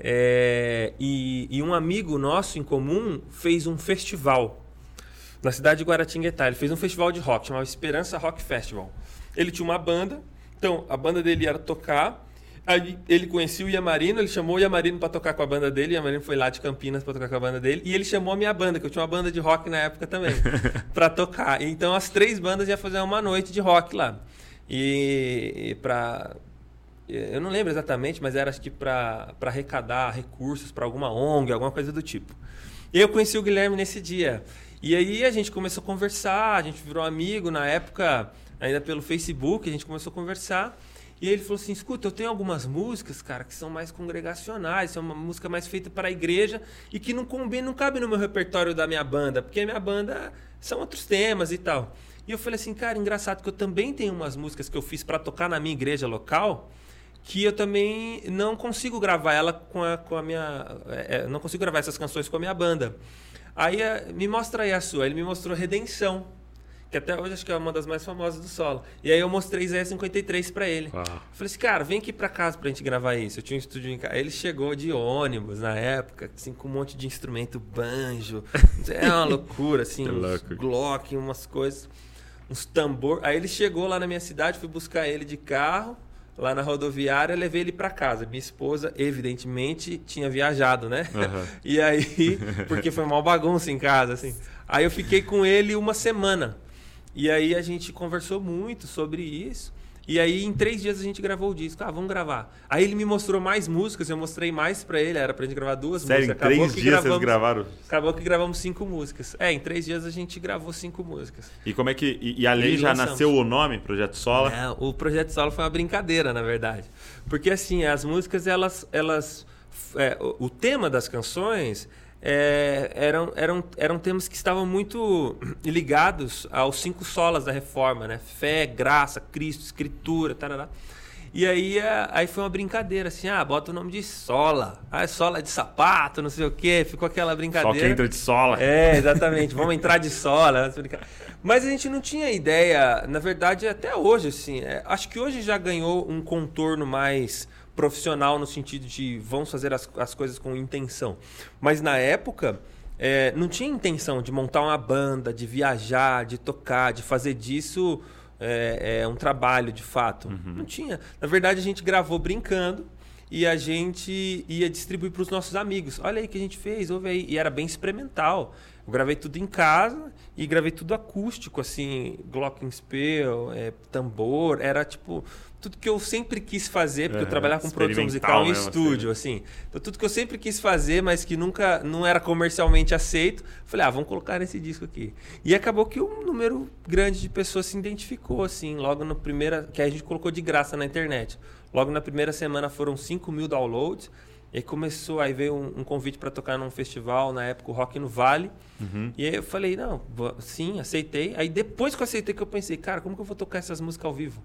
É, e, e um amigo nosso em comum fez um festival na cidade de Guaratinguetá. Ele fez um festival de rock, chamava Esperança Rock Festival. Ele tinha uma banda, então a banda dele era tocar. Aí ele conhecia o Yamarino, ele chamou o Yamarino para tocar com a banda dele. O Yamarino foi lá de Campinas para tocar com a banda dele. E ele chamou a minha banda, que eu tinha uma banda de rock na época também, para tocar. Então as três bandas iam fazer uma noite de rock lá. E, e para eu não lembro exatamente, mas era acho que para arrecadar recursos para alguma ONG, alguma coisa do tipo. E eu conheci o Guilherme nesse dia. E aí a gente começou a conversar, a gente virou amigo. Na época, ainda pelo Facebook, a gente começou a conversar. E ele falou assim: escuta, eu tenho algumas músicas, cara, que são mais congregacionais, são uma música mais feita para a igreja e que não combina, não cabe no meu repertório da minha banda, porque a minha banda são outros temas e tal. E eu falei assim, cara, engraçado que eu também tenho umas músicas que eu fiz para tocar na minha igreja local que eu também não consigo gravar ela com a, com a minha. É, não consigo gravar essas canções com a minha banda. Aí me mostra aí a sua. Ele me mostrou Redenção que até hoje acho que é uma das mais famosas do solo. E aí eu mostrei Isaías 53 para ele. Uau. Falei assim, cara, vem aqui para casa pra gente gravar isso. Eu tinha um estúdio em casa. Ele chegou de ônibus na época, assim, com um monte de instrumento, banjo. é uma loucura, assim, uns Glock, umas coisas, uns tambor. Aí ele chegou lá na minha cidade, fui buscar ele de carro lá na rodoviária, levei ele para casa. Minha esposa, evidentemente, tinha viajado, né? Uhum. E aí, porque foi uma bagunça em casa, assim. Aí eu fiquei com ele uma semana. E aí a gente conversou muito sobre isso. E aí, em três dias, a gente gravou o disco. Ah, vamos gravar. Aí ele me mostrou mais músicas, eu mostrei mais para ele. Era pra gente gravar duas Sério, músicas. Em três dias gravamos, vocês gravaram? Acabou que gravamos cinco músicas. É, em três dias a gente gravou cinco músicas. E como é que. E, e ali já lançamos. nasceu o nome, Projeto Sola? É, o Projeto Sola foi uma brincadeira, na verdade. Porque assim, as músicas, elas. elas é, o tema das canções é, eram, eram, eram temas que estavam muito ligados aos cinco solas da reforma, né? Fé, graça, Cristo, Escritura, tarará. E aí, aí foi uma brincadeira, assim, ah, bota o nome de sola. Ah, é sola de sapato, não sei o quê. Ficou aquela brincadeira. Só que entra de sola. É, exatamente. Vamos entrar de sola. Mas a gente não tinha ideia, na verdade, até hoje, assim. É, acho que hoje já ganhou um contorno mais profissional no sentido de vamos fazer as, as coisas com intenção. Mas na época, é, não tinha intenção de montar uma banda, de viajar, de tocar, de fazer disso é, é um trabalho de fato. Uhum. Não tinha. Na verdade, a gente gravou brincando e a gente ia distribuir para os nossos amigos. Olha aí que a gente fez, ouve aí. E era bem experimental. Eu gravei tudo em casa e gravei tudo acústico, assim, glockenspiel, é, tambor. Era tipo tudo que eu sempre quis fazer, porque eu trabalhava com produção musical em estúdio, assim. assim. Então, tudo que eu sempre quis fazer, mas que nunca não era comercialmente aceito, falei, ah, vamos colocar nesse disco aqui. E acabou que um número grande de pessoas se identificou, assim, logo no primeira, que a gente colocou de graça na internet. Logo na primeira semana foram 5 mil downloads. E aí começou, aí veio um, um convite para tocar num festival, na época o Rock no Vale. Uhum. E aí eu falei, não, sim, aceitei. Aí depois que eu aceitei que eu pensei, cara, como que eu vou tocar essas músicas ao vivo?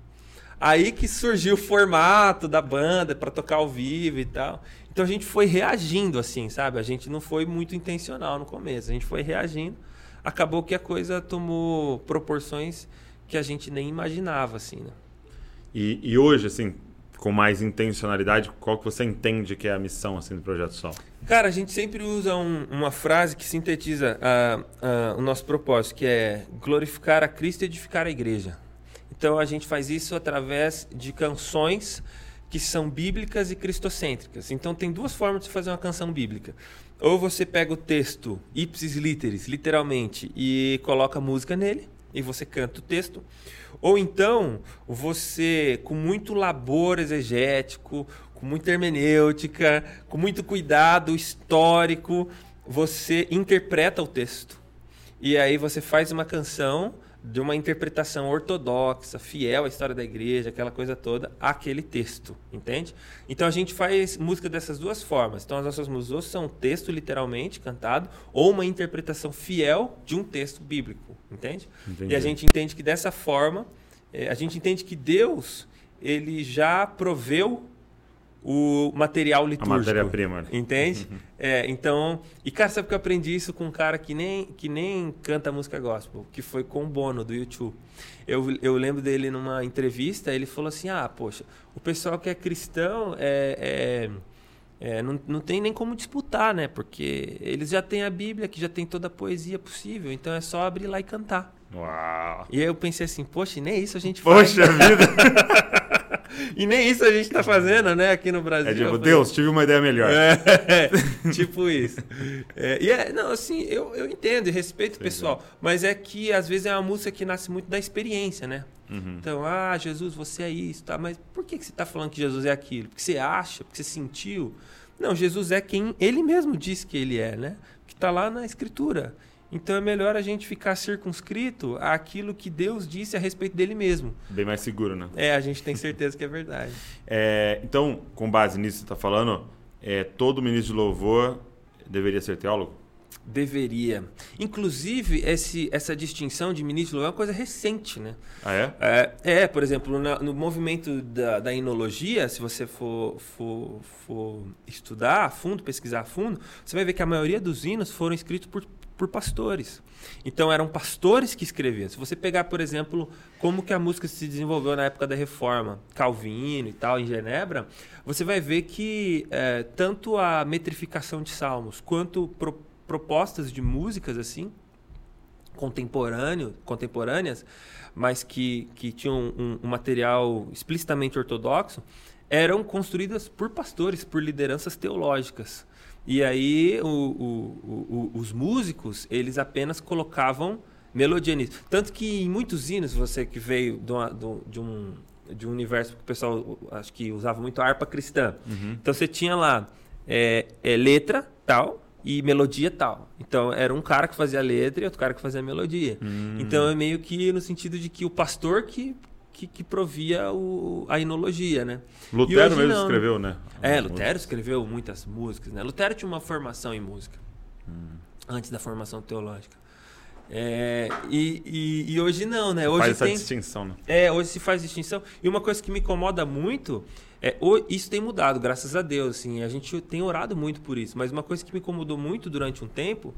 Aí que surgiu o formato da banda para tocar ao vivo e tal. Então a gente foi reagindo assim, sabe? A gente não foi muito intencional no começo, a gente foi reagindo. Acabou que a coisa tomou proporções que a gente nem imaginava assim, né? E, e hoje, assim, com mais intencionalidade, qual que você entende que é a missão assim do Projeto Sol? Cara, a gente sempre usa um, uma frase que sintetiza a, a, o nosso propósito, que é glorificar a Cristo e edificar a igreja. Então a gente faz isso através de canções que são bíblicas e cristocêntricas. Então tem duas formas de fazer uma canção bíblica. Ou você pega o texto ipsis literis, literalmente, e coloca música nele, e você canta o texto. Ou então você, com muito labor exegético, com muita hermenêutica, com muito cuidado histórico, você interpreta o texto. E aí você faz uma canção de uma interpretação ortodoxa, fiel à história da igreja, aquela coisa toda, aquele texto, entende? Então a gente faz música dessas duas formas. Então as nossas músicas são texto literalmente cantado ou uma interpretação fiel de um texto bíblico, entende? Entendi. E a gente entende que dessa forma, eh, a gente entende que Deus ele já proveu o material litúrgico. A matéria-prima. Entende? Uhum. É, então, e cara, sabe que eu aprendi isso com um cara que nem, que nem canta música gospel, que foi com o Bono, do YouTube. Eu, eu lembro dele numa entrevista, ele falou assim, ah, poxa, o pessoal que é cristão é, é, é, não, não tem nem como disputar, né? Porque eles já têm a Bíblia, que já tem toda a poesia possível, então é só abrir lá e cantar. Uau! E aí eu pensei assim, poxa, nem isso a gente faz. Poxa vida! e nem isso a gente está fazendo, né, aqui no Brasil. É tipo, Deus, tive uma ideia melhor. É, tipo isso. É, e é, não, assim, eu, eu entendo e respeito o pessoal, mas é que às vezes é uma música que nasce muito da experiência, né? Uhum. Então, ah, Jesus, você é isso, tá? Mas por que, que você está falando que Jesus é aquilo? Porque você acha, porque você sentiu. Não, Jesus é quem ele mesmo disse que ele é, né? Que está lá na Escritura. Então é melhor a gente ficar circunscrito àquilo que Deus disse a respeito dele mesmo. Bem mais seguro, né? É, a gente tem certeza que é verdade. É, então, com base nisso que você está falando, é, todo ministro de louvor deveria ser teólogo? Deveria. Inclusive, esse, essa distinção de ministro de louvor é uma coisa recente, né? Ah, é? É, é por exemplo, na, no movimento da, da inologia, se você for, for, for estudar a fundo, pesquisar a fundo, você vai ver que a maioria dos hinos foram escritos por, por pastores. Então, eram pastores que escreviam. Se você pegar, por exemplo, como que a música se desenvolveu na época da Reforma, Calvino e tal, em Genebra, você vai ver que é, tanto a metrificação de salmos quanto pro, propostas de músicas assim contemporâneo, contemporâneas, mas que, que tinham um, um, material explicitamente ortodoxo, eram construídas por pastores, por lideranças teológicas. E aí o, o, o, os músicos, eles apenas colocavam melodia nisso. Tanto que em muitos hinos, você que veio de, uma, de um, de um universo que o pessoal acho que usava muito a harpa cristã. Uhum. Então você tinha lá é, é, letra tal, e melodia tal. Então era um cara que fazia a letra e outro cara que fazia a melodia. Hum. Então é meio que no sentido de que o pastor que que, que provia o, a inologia, né? Lutero mesmo não. escreveu, né? É, Lutero escreveu muitas músicas, né? Lutero tinha uma formação em música hum. antes da formação teológica. É, e, e, e, hoje não, né? Hoje faz essa tem, distinção, né? É, hoje se faz distinção. E uma coisa que me incomoda muito é, isso tem mudado, graças a Deus. Assim, a gente tem orado muito por isso. Mas uma coisa que me incomodou muito durante um tempo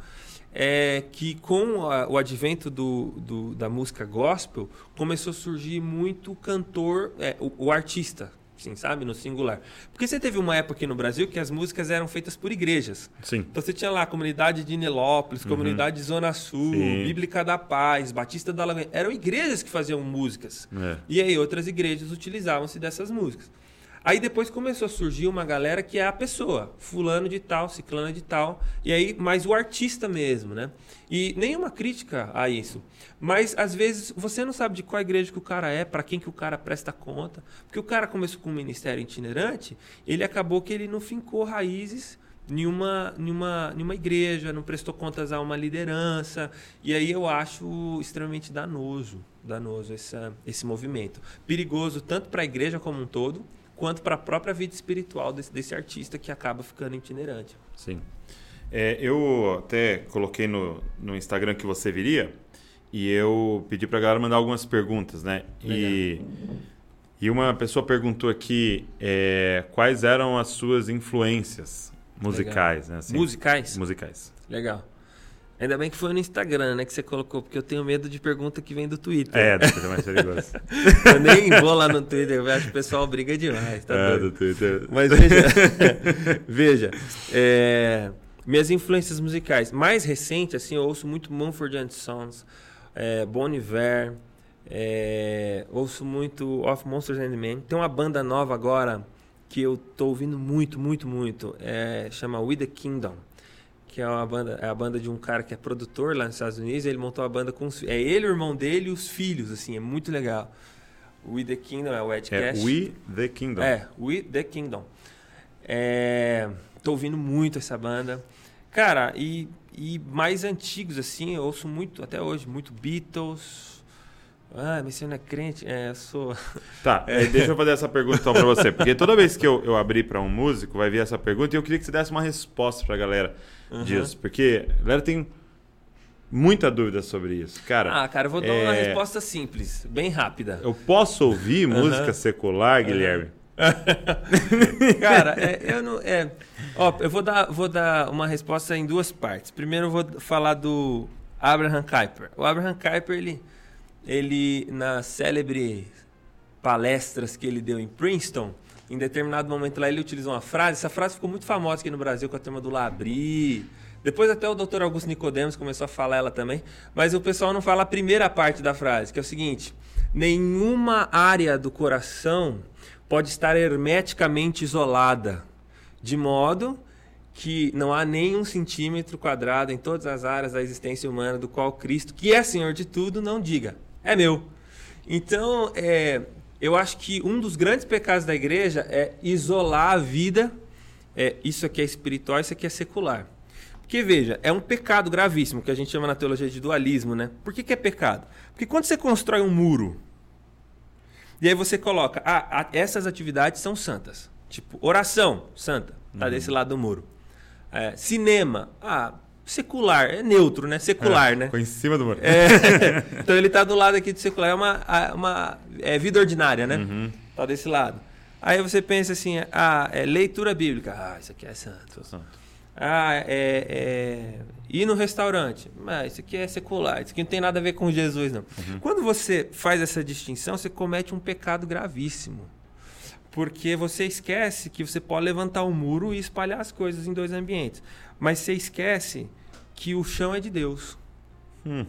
é que com a, o advento do, do, da música gospel começou a surgir muito cantor, é, o, o, artista, assim, sabe, no singular. Porque você teve uma época aqui no Brasil que as músicas eram feitas por igrejas. Sim. Então você tinha lá a comunidade de Nilópolis, uhum. comunidade Zona Sul, Sim. Bíblica da Paz, Batista da Lagoinha. Eram igrejas que faziam músicas. É. E aí outras igrejas utilizavam-se dessas músicas. Aí depois começou a surgir uma galera que é a pessoa, fulano de tal, ciclana de tal, e aí mais o artista mesmo, né? E nenhuma crítica a isso. Mas às vezes você não sabe de qual igreja que o cara é, para quem que o cara presta conta, porque o cara começou com um ministério itinerante, ele acabou que ele não fincou raízes nenhuma, nenhuma, nenhuma igreja, não prestou contas a uma liderança. E aí eu acho extremamente danoso, danoso essa, esse movimento. Perigoso tanto para a igreja como um todo, quanto para a própria vida espiritual desse, desse artista que acaba ficando itinerante. Sim. É, eu até coloquei no, no Instagram que você viria e eu pedi para a galera mandar algumas perguntas, né? E, e uma pessoa perguntou aqui é, quais eram as suas influências musicais, Legal. né? Assim, musicais? Musicais. Legal. Ainda bem que foi no Instagram, né, que você colocou, porque eu tenho medo de pergunta que vem do Twitter. É, do Twitter é mais perigoso. eu nem vou lá no Twitter, eu acho que o pessoal briga demais. Tá é, doido? do Twitter. Mas veja, veja é, minhas influências musicais. Mais recente, assim, eu ouço muito Mumford and Sons, é, Bon Iver, é, ouço muito Of Monsters and Men. Tem uma banda nova agora que eu tô ouvindo muito, muito, muito. É, chama We The Kingdom que é uma banda, é a banda de um cara que é produtor lá nos Estados Unidos. Ele montou a banda com os, é ele, o irmão dele e os filhos, assim, é muito legal. We the Kingdom é o Ed é Cash. We the Kingdom. É, We the Kingdom. É, tô ouvindo muito essa banda. Cara, e, e mais antigos, assim, eu ouço muito, até hoje, muito Beatles. Ah, mas você não é crente? É, eu sou. Tá, é. deixa eu fazer essa pergunta então pra você. Porque toda vez que eu, eu abrir para um músico, vai vir essa pergunta e eu queria que você desse uma resposta pra galera uhum. disso. Porque a galera tem muita dúvida sobre isso. Cara, ah, cara, eu vou dar é... uma resposta simples, bem rápida. Eu posso ouvir uhum. música secular, Guilherme? cara, é, eu não. É, ó, eu vou dar, vou dar uma resposta em duas partes. Primeiro eu vou falar do Abraham Kuyper. O Abraham Kuyper, ele, ele na célebre palestras que ele deu em Princeton, em determinado momento lá ele utilizou uma frase, essa frase ficou muito famosa aqui no Brasil com a turma do Labri. Depois até o Dr. Augusto Nicodemos começou a falar ela também, mas o pessoal não fala a primeira parte da frase, que é o seguinte: nenhuma área do coração pode estar hermeticamente isolada, de modo que não há nem um centímetro quadrado em todas as áreas da existência humana do qual Cristo, que é Senhor de tudo, não diga, é meu. Então, é, eu acho que um dos grandes pecados da igreja é isolar a vida. É, isso aqui é espiritual, isso aqui é secular. Porque, veja, é um pecado gravíssimo, que a gente chama na teologia de dualismo, né? Por que, que é pecado? Porque quando você constrói um muro, e aí você coloca, ah, essas atividades são santas. Tipo, oração, santa, tá uhum. desse lado do muro. É, cinema, ah, secular, é neutro, né? Secular, é, né? Ficou em cima do muro. É, então ele tá do lado aqui do secular, é uma, uma é vida ordinária, né? Uhum. Tá desse lado. Aí você pensa assim, ah, é leitura bíblica. Ah, isso aqui é santo. santo. Ah, é, é, ir no restaurante. Mas ah, isso aqui é secular, isso aqui não tem nada a ver com Jesus, não. Uhum. Quando você faz essa distinção, você comete um pecado gravíssimo. Porque você esquece que você pode levantar um muro e espalhar as coisas em dois ambientes. Mas você esquece que o chão é de Deus. Hum.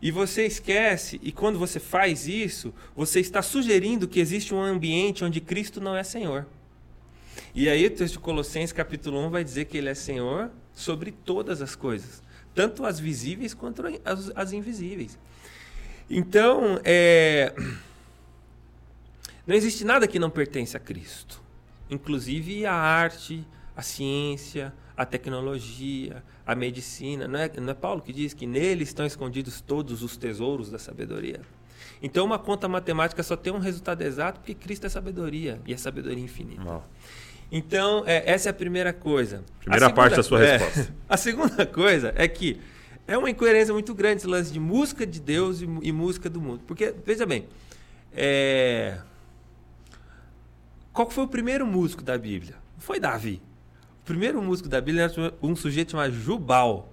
E você esquece, e quando você faz isso, você está sugerindo que existe um ambiente onde Cristo não é Senhor. E aí o texto de Colossenses capítulo 1 vai dizer que ele é Senhor sobre todas as coisas, tanto as visíveis quanto as, as invisíveis. Então, é... não existe nada que não pertence a Cristo, inclusive a arte, a ciência, a tecnologia, a medicina. Não é, não é Paulo que diz que nele estão escondidos todos os tesouros da sabedoria? Então, uma conta matemática só tem um resultado exato porque Cristo é sabedoria e é sabedoria infinita. Então, é, essa é a primeira coisa. Primeira segunda, parte da sua é, resposta. A segunda coisa é que é uma incoerência muito grande esse lance de música de Deus e, e música do mundo. Porque, veja bem, é... qual foi o primeiro músico da Bíblia? Foi Davi. Primeiro músico da Bíblia era um sujeito chamado Jubal.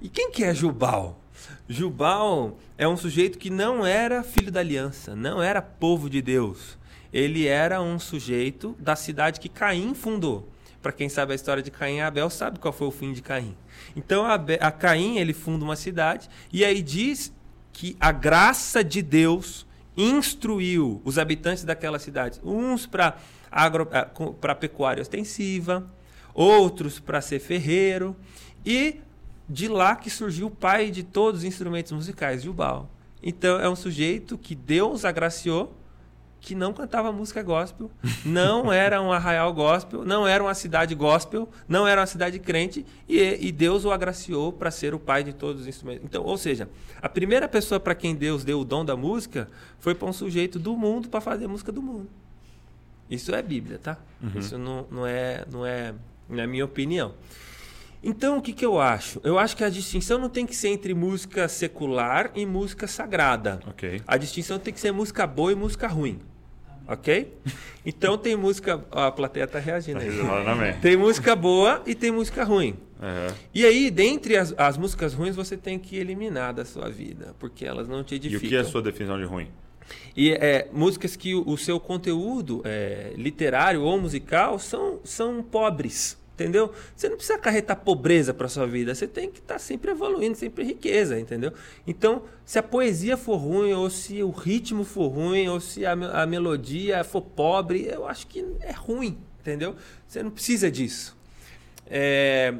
E quem que é Jubal? Jubal é um sujeito que não era filho da aliança, não era povo de Deus ele era um sujeito da cidade que Caim fundou. Para quem sabe a história de Caim e Abel, sabe qual foi o fim de Caim. Então, a, a Caim, ele funda uma cidade, e aí diz que a graça de Deus instruiu os habitantes daquela cidade, uns para para pecuária ostensiva, outros para ser ferreiro, e de lá que surgiu o pai de todos os instrumentos musicais, Jubal. Então é um sujeito que Deus agraciou que não cantava música gospel, não era um arraial gospel, não era uma cidade gospel, não era uma cidade crente, e, e Deus o agraciou para ser o pai de todos os instrumentos. Então, ou seja, a primeira pessoa para quem Deus deu o dom da música foi para um sujeito do mundo para fazer música do mundo. Isso é Bíblia, tá? Uhum. Isso não, não, é, não, é, é minha opinião. Então, o que, que eu acho? Eu acho que a distinção não tem que ser entre música secular e música sagrada. Okay. A distinção tem que ser música boa e música ruim. Ok? Então tem música. a plateia está reagindo aí. tem música boa e tem música ruim. Uhum. E aí, dentre as, as, músicas ruins, você tem que eliminar da sua vida, porque elas não te edificam. E o que é a sua definição de ruim? E é, músicas que o, o seu conteúdo é, literário ou musical são, são pobres entendeu? Você não precisa acarretar pobreza para sua vida, você tem que estar tá sempre evoluindo, sempre riqueza, entendeu? Então, se a poesia for ruim, ou se o ritmo for ruim, ou se a, a melodia for pobre, eu acho que é ruim, entendeu? Você não precisa disso. É...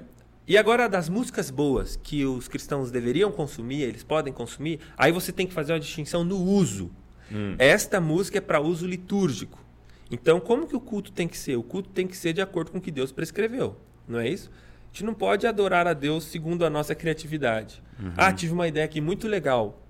E agora, das músicas boas que os cristãos deveriam consumir, eles podem consumir, aí você tem que fazer uma distinção no uso. Hum. Esta música é para uso litúrgico. Então, como que o culto tem que ser? O culto tem que ser de acordo com o que Deus prescreveu, não é isso? A gente não pode adorar a Deus segundo a nossa criatividade. Uhum. Ah, tive uma ideia aqui muito legal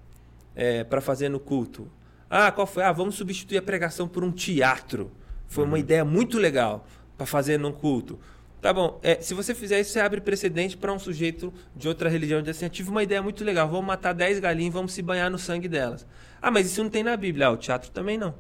é, para fazer no culto. Ah, qual foi? Ah, vamos substituir a pregação por um teatro. Foi uhum. uma ideia muito legal para fazer no culto. Tá bom, é, se você fizer isso, você abre precedente para um sujeito de outra religião dizer assim: eu tive uma ideia muito legal, vamos matar 10 galinhas e vamos se banhar no sangue delas. Ah, mas isso não tem na Bíblia. Ah, o teatro também não.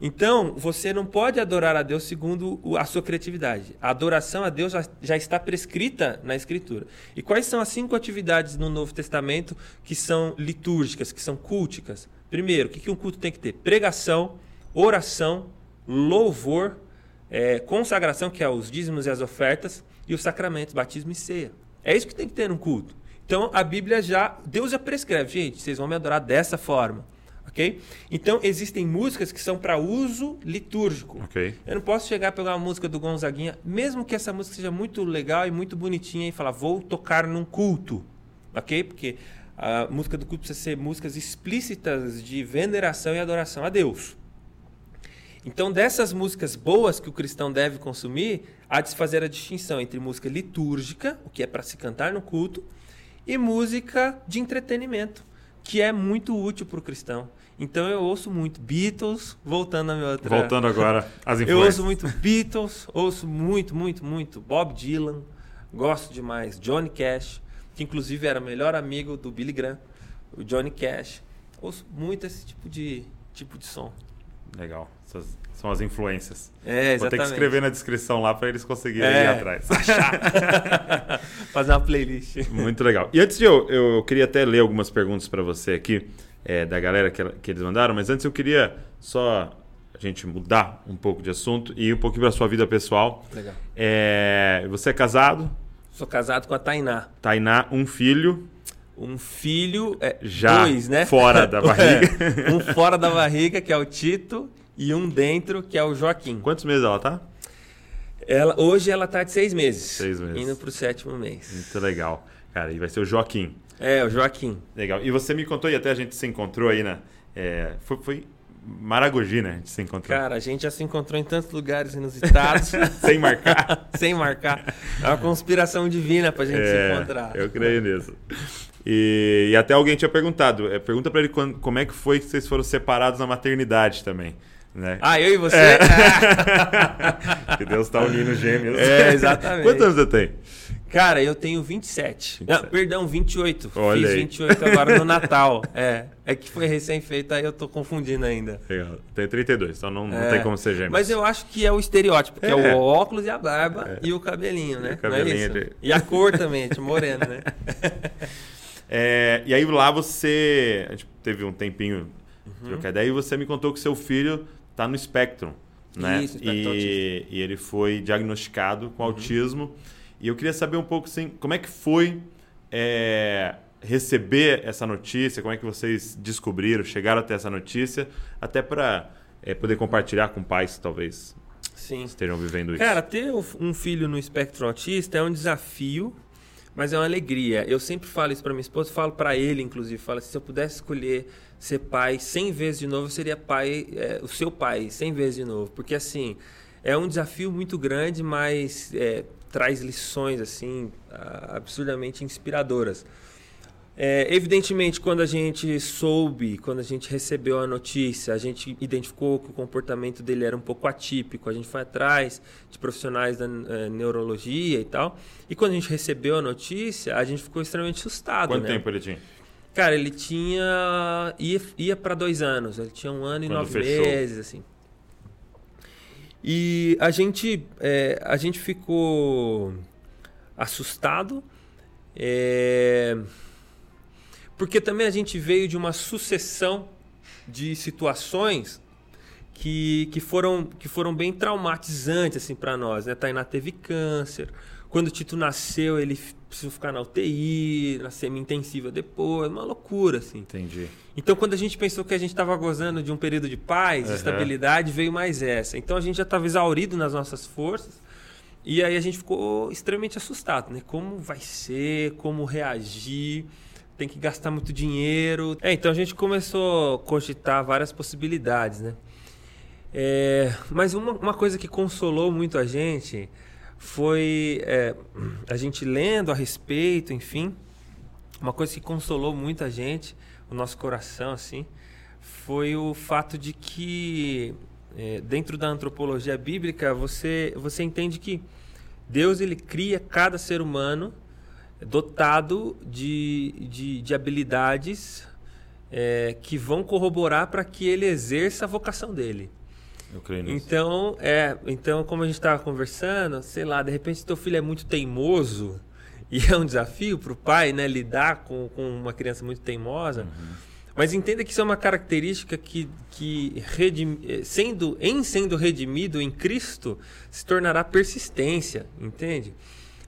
Então, você não pode adorar a Deus segundo a sua criatividade. A adoração a Deus já, está prescrita na Escritura. E quais são as cinco atividades no Novo Testamento que são litúrgicas, que são culticas? Primeiro, o que um culto tem que ter? Pregação, oração, louvor, é, consagração, que é os dízimos e as ofertas, e os sacramentos, batismo e ceia. É isso que tem que ter no culto. Então, a Bíblia já. Deus já prescreve, gente, vocês vão me adorar dessa forma ok? Então existem músicas que são para uso litúrgico. Okay. Eu não posso chegar a pegar uma música do Gonzaguinha, mesmo que essa música seja muito legal e muito bonitinha, e falar vou tocar num culto, ok? Porque a música do culto precisa ser músicas explícitas de veneração e adoração a Deus. Então, dessas músicas boas que o cristão deve consumir, há de se fazer a distinção entre música litúrgica, o que é para se cantar no culto, e música de entretenimento, que é muito útil para o cristão. Então eu ouço muito Beatles, voltando a minha outra. Voltando agora às influências. Eu ouço muito Beatles, ouço muito, muito, muito Bob Dylan, gosto demais Johnny Cash, que inclusive era melhor amigo do Billy Graham, o Johnny Cash. Ouço muito esse tipo de tipo de som. Legal. Essas são as influências. É, exatamente. Vou ter que escrever na descrição lá para eles conseguirem é, ir atrás. Achar. Fazer uma playlist. Muito legal. E antes de eu, eu queria até ler algumas perguntas para você aqui é, da galera que, que eles mandaram, mas antes eu queria só a gente mudar um pouco de assunto e ir um pouquinho para sua vida pessoal. Legal. É, você é casado? Sou casado com a Tainá. Tainá, um filho. Um filho, é, já dois, né? fora da barriga. É, um fora da barriga, que é o Tito, e um dentro, que é o Joaquim. Quantos meses ela tá? Ela, hoje ela tá de seis meses. Seis meses. Indo pro sétimo mês. Muito legal. Cara, e vai ser o Joaquim. É, o Joaquim. Legal. E você me contou, e até a gente se encontrou aí, né? É, foi, foi Maragogi, né? A gente se encontrou. Cara, a gente já se encontrou em tantos lugares inusitados. Sem marcar. Sem marcar. É uma conspiração divina pra gente é, se encontrar. Eu creio nisso. E, e, até alguém tinha perguntado. É, pergunta pra ele quando, como é que foi que vocês foram separados na maternidade também. Né? Ah, eu e você? É. que Deus tá unindo gêmeos. É, exatamente. Quantos anos você tem? Cara, eu tenho 27. 27. Não, perdão, 28. Olha Fiz aí. 28 agora no Natal. É. É que foi recém-feito, aí eu tô confundindo ainda. Legal. Tenho 32, então não, não é. tem como ser gêmeo. Mas eu acho que é o estereótipo, que é, é o óculos e a barba é. e o cabelinho, né? E, cabelinho é e a cor também, de moreno, né? É, e aí lá você. A gente teve um tempinho uhum. trocar ideia e você me contou que seu filho tá no Spectrum. Né? Isso, e, e ele foi diagnosticado com uhum. autismo. E eu queria saber um pouco assim, como é que foi é, receber essa notícia, como é que vocês descobriram, chegaram até essa notícia, até para é, poder compartilhar com pais que talvez Sim. estejam vivendo isso. Cara, ter um filho no espectro autista é um desafio, mas é uma alegria. Eu sempre falo isso para minha esposa, falo para ele, inclusive, falo assim, se eu pudesse escolher ser pai 100 vezes de novo, eu seria pai, é, o seu pai 100 vezes de novo, porque assim é um desafio muito grande, mas é, traz lições assim absurdamente inspiradoras. É, evidentemente, quando a gente soube, quando a gente recebeu a notícia, a gente identificou que o comportamento dele era um pouco atípico. A gente foi atrás de profissionais da é, neurologia e tal. E quando a gente recebeu a notícia, a gente ficou extremamente assustado. Quanto né? tempo ele tinha? Cara, ele tinha. ia, ia para dois anos. Ele tinha um ano quando e nove fechou. meses, assim. E a gente, é, a gente ficou assustado, é, porque também a gente veio de uma sucessão de situações que, que, foram, que foram bem traumatizantes assim, para nós. Né? Tainá teve câncer, quando o Tito nasceu, ele precisou ficar na UTI, na semi-intensiva depois, uma loucura, assim. Entendi. Então, quando a gente pensou que a gente estava gozando de um período de paz, uhum. de estabilidade, veio mais essa. Então, a gente já estava exaurido nas nossas forças. E aí a gente ficou extremamente assustado, né? Como vai ser, como reagir, tem que gastar muito dinheiro. É, então a gente começou a cogitar várias possibilidades, né? É, mas uma, uma coisa que consolou muito a gente foi é, a gente lendo a respeito, enfim, uma coisa que consolou muita gente, o nosso coração, assim, foi o fato de que é, dentro da antropologia bíblica você você entende que Deus ele cria cada ser humano dotado de, de, de habilidades é, que vão corroborar para que ele exerça a vocação dele. Eu creio nisso. Então, é, então como a gente estava conversando, sei lá, de repente teu filho é muito teimoso e é um desafio para o pai, né, lidar com, com uma criança muito teimosa. Uhum. Mas entenda que isso é uma característica que, que redim, eh, sendo, em sendo redimido em Cristo, se tornará persistência, entende?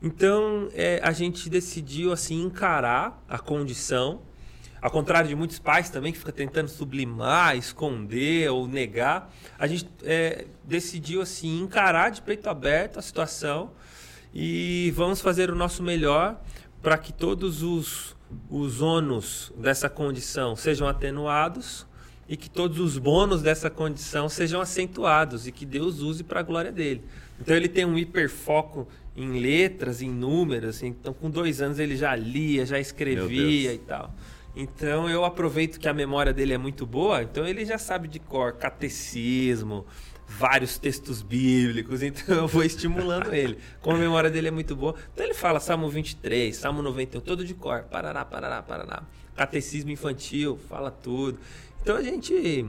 Então, é, a gente decidiu assim encarar a condição ao contrário de muitos pais também que ficam tentando sublimar, esconder ou negar, a gente é, decidiu assim encarar de peito aberto a situação e vamos fazer o nosso melhor para que todos os, os ônus dessa condição sejam atenuados e que todos os bônus dessa condição sejam acentuados e que Deus use para a glória dele. Então ele tem um hiperfoco em letras, em números. Assim, então, com dois anos ele já lia, já escrevia e tal. Então eu aproveito que a memória dele é muito boa, então ele já sabe de cor catecismo, vários textos bíblicos, então eu vou estimulando ele. Como a memória dele é muito boa, então ele fala Salmo 23, Salmo 91, todo de cor, parará, parará, parará. Catecismo infantil, fala tudo. Então a gente,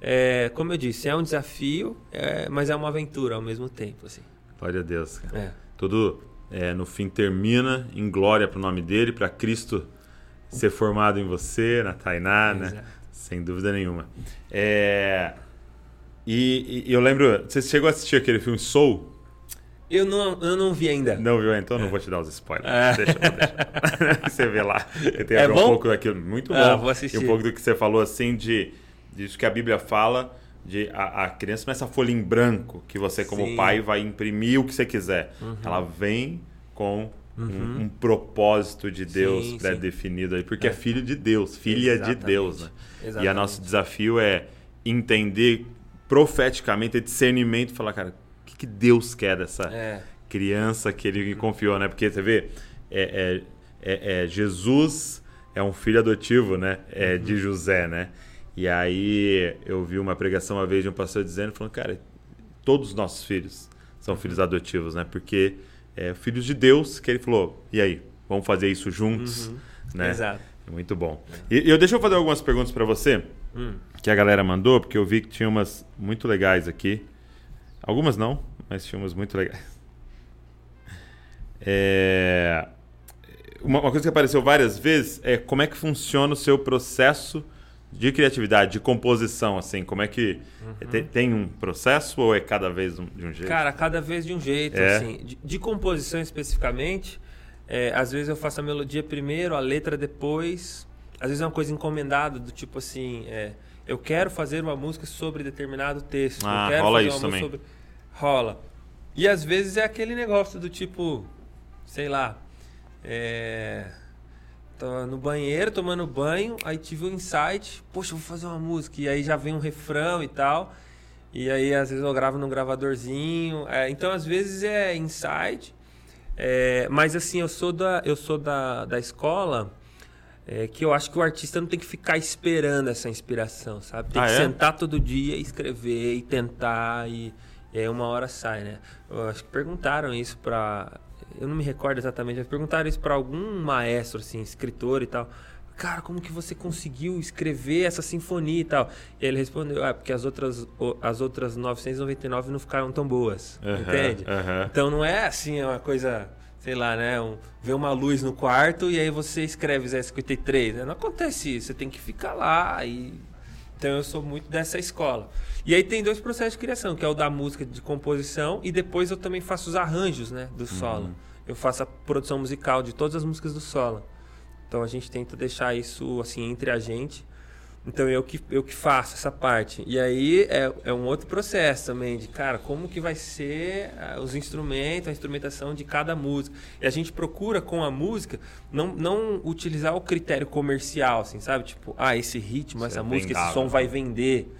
é, como eu disse, é um desafio, é, mas é uma aventura ao mesmo tempo. Assim. Glória a Deus. Cara. É. Tudo é, no fim termina em glória para o nome dele, para Cristo ser formado em você, na Tainá, né? Sem dúvida nenhuma. É... E, e, eu lembro, você chegou a assistir aquele filme Soul? Eu não, eu não vi ainda. Não viu? Então é. não vou te dar os spoilers. É. Deixa, deixa. você vê lá. Tem é um pouco daquilo. Muito ah, bom. Ah, vou assistir. E um pouco do que você falou, assim, de disso que a Bíblia fala, de a, a criança não é essa folha em branco que você, como Sim. pai, vai imprimir o que você quiser. Uhum. Ela vem com uhum. um, um, propósito de Deus pré-definido aí, porque é. é. filho de Deus, filha Exatamente. de Deus. Né? E o nosso desafio é entender profeticamente, ter discernimento, falar, cara, o que, que Deus quer dessa é. criança que ele confiou, né? Porque você vê, é, é, é, é Jesus é um filho adotivo, né? É uhum. de José, né? E aí eu vi uma pregação uma vez de um pastor dizendo, falando, cara, todos os nossos filhos são filhos adotivos, né? Porque é filhos de Deus que ele falou, e aí, vamos fazer isso juntos, uhum. né? Exato. Muito bom. E, eu deixa eu fazer algumas perguntas para você. Hum que a galera mandou, porque eu vi que tinha umas muito legais aqui. Algumas não, mas tinha umas muito legais. É... Uma, uma coisa que apareceu várias vezes é como é que funciona o seu processo de criatividade, de composição, assim, como é que uhum. tem, tem, um processo ou é cada vez de um jeito? Cara, cada vez de um jeito, é. assim, de, de, composição especificamente, é, às vezes eu faço a melodia primeiro, a letra depois, às vezes é uma coisa encomendada do tipo assim, é, eu quero fazer uma música sobre determinado texto. Ah, eu quero rola fazer isso também. Sobre... Rola. E às vezes é aquele negócio do tipo, sei lá, é... Tô no banheiro tomando banho, aí tive um insight, poxa, vou fazer uma música. E aí já vem um refrão e tal. E aí às vezes eu gravo num gravadorzinho. É, então às vezes é insight. É, mas assim, eu sou da, eu sou da, da escola é que eu acho que o artista não tem que ficar esperando essa inspiração, sabe? Tem ah, que é? sentar todo dia e escrever e tentar e, e aí uma hora sai, né? Eu acho que perguntaram isso para eu não me recordo exatamente, mas perguntaram isso para algum maestro assim, escritor e tal. Cara, como que você conseguiu escrever essa sinfonia e tal? E ele respondeu: "Ah, porque as outras as outras 999 não ficaram tão boas". Uhum, entende? Uhum. Então não é assim uma coisa sei lá, né? Um, ver uma luz no quarto e aí você escreve Zé 53. Né? Não acontece isso, você tem que ficar lá e. Então eu sou muito dessa escola. E aí tem dois processos de criação, que é o da música de composição e depois eu também faço os arranjos, né, do solo. Uhum. Eu faço a produção musical de todas as músicas do solo. Então a gente tenta deixar isso assim entre a gente então eu que, eu que faço essa parte. E aí é, é um outro processo também de, cara, como que vai ser uh, os instrumentos, a instrumentação de cada música. E a gente procura com a música não, não utilizar o critério comercial, assim, sabe? Tipo, ah, esse ritmo, Isso essa é música, esse som vai vender.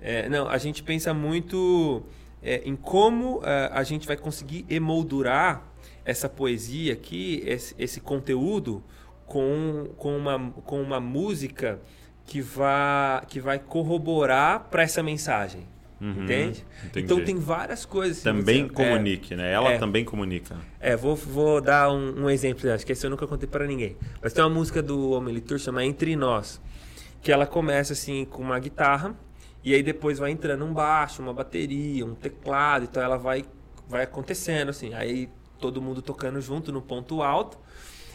É, não, a gente pensa muito é, em como uh, a gente vai conseguir emoldurar essa poesia aqui, esse, esse conteúdo com, com, uma, com uma música que vai, que vai corroborar para essa mensagem. Uhum, entende? Entendi. Então tem várias coisas. Também você, comunique, é, né? Ela é, também comunica. É, vou, vou dar um, um exemplo, acho que esse eu nunca contei para ninguém. Mas tem uma música do Homem Litur chama Entre Nós, que ela começa assim com uma guitarra e aí depois vai entrando um baixo, uma bateria, um teclado, então ela vai vai acontecendo assim. Aí todo mundo tocando junto no ponto alto.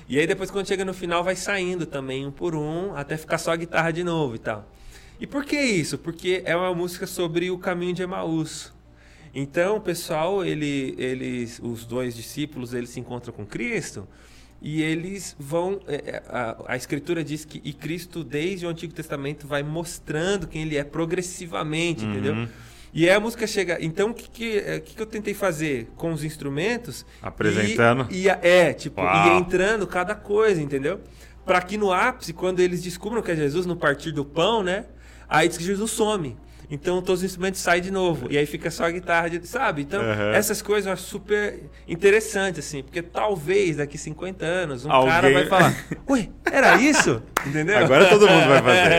E aí depois quando chega no final vai saindo também um por um, até ficar só a guitarra de novo e tal. E por que isso? Porque é uma música sobre o caminho de Emaús. Então, o pessoal, ele, eles, os dois discípulos, eles se encontram com Cristo e eles vão. É, é, a, a, Escritura diz que e Cristo, desde o Antigo Testamento, vai mostrando quem ele é progressivamente, uhum. entendeu? E aí a música chega. Então, o que, que, é, que, que eu tentei fazer com os instrumentos? Apresentando. E, e é, tipo, Uau. ia entrando cada coisa, entendeu? Para que no ápice, quando eles descubram que é Jesus no partir do pão, né? Aí diz que Jesus some. Então todos os instrumentos saem de novo. E aí fica só a guitarra, de, sabe? Então, uhum. essas coisas eu acho super interessante, assim, porque talvez daqui 50 anos um Alguém... cara vai falar: Ué, era isso? Entendeu? Agora todo mundo vai fazer.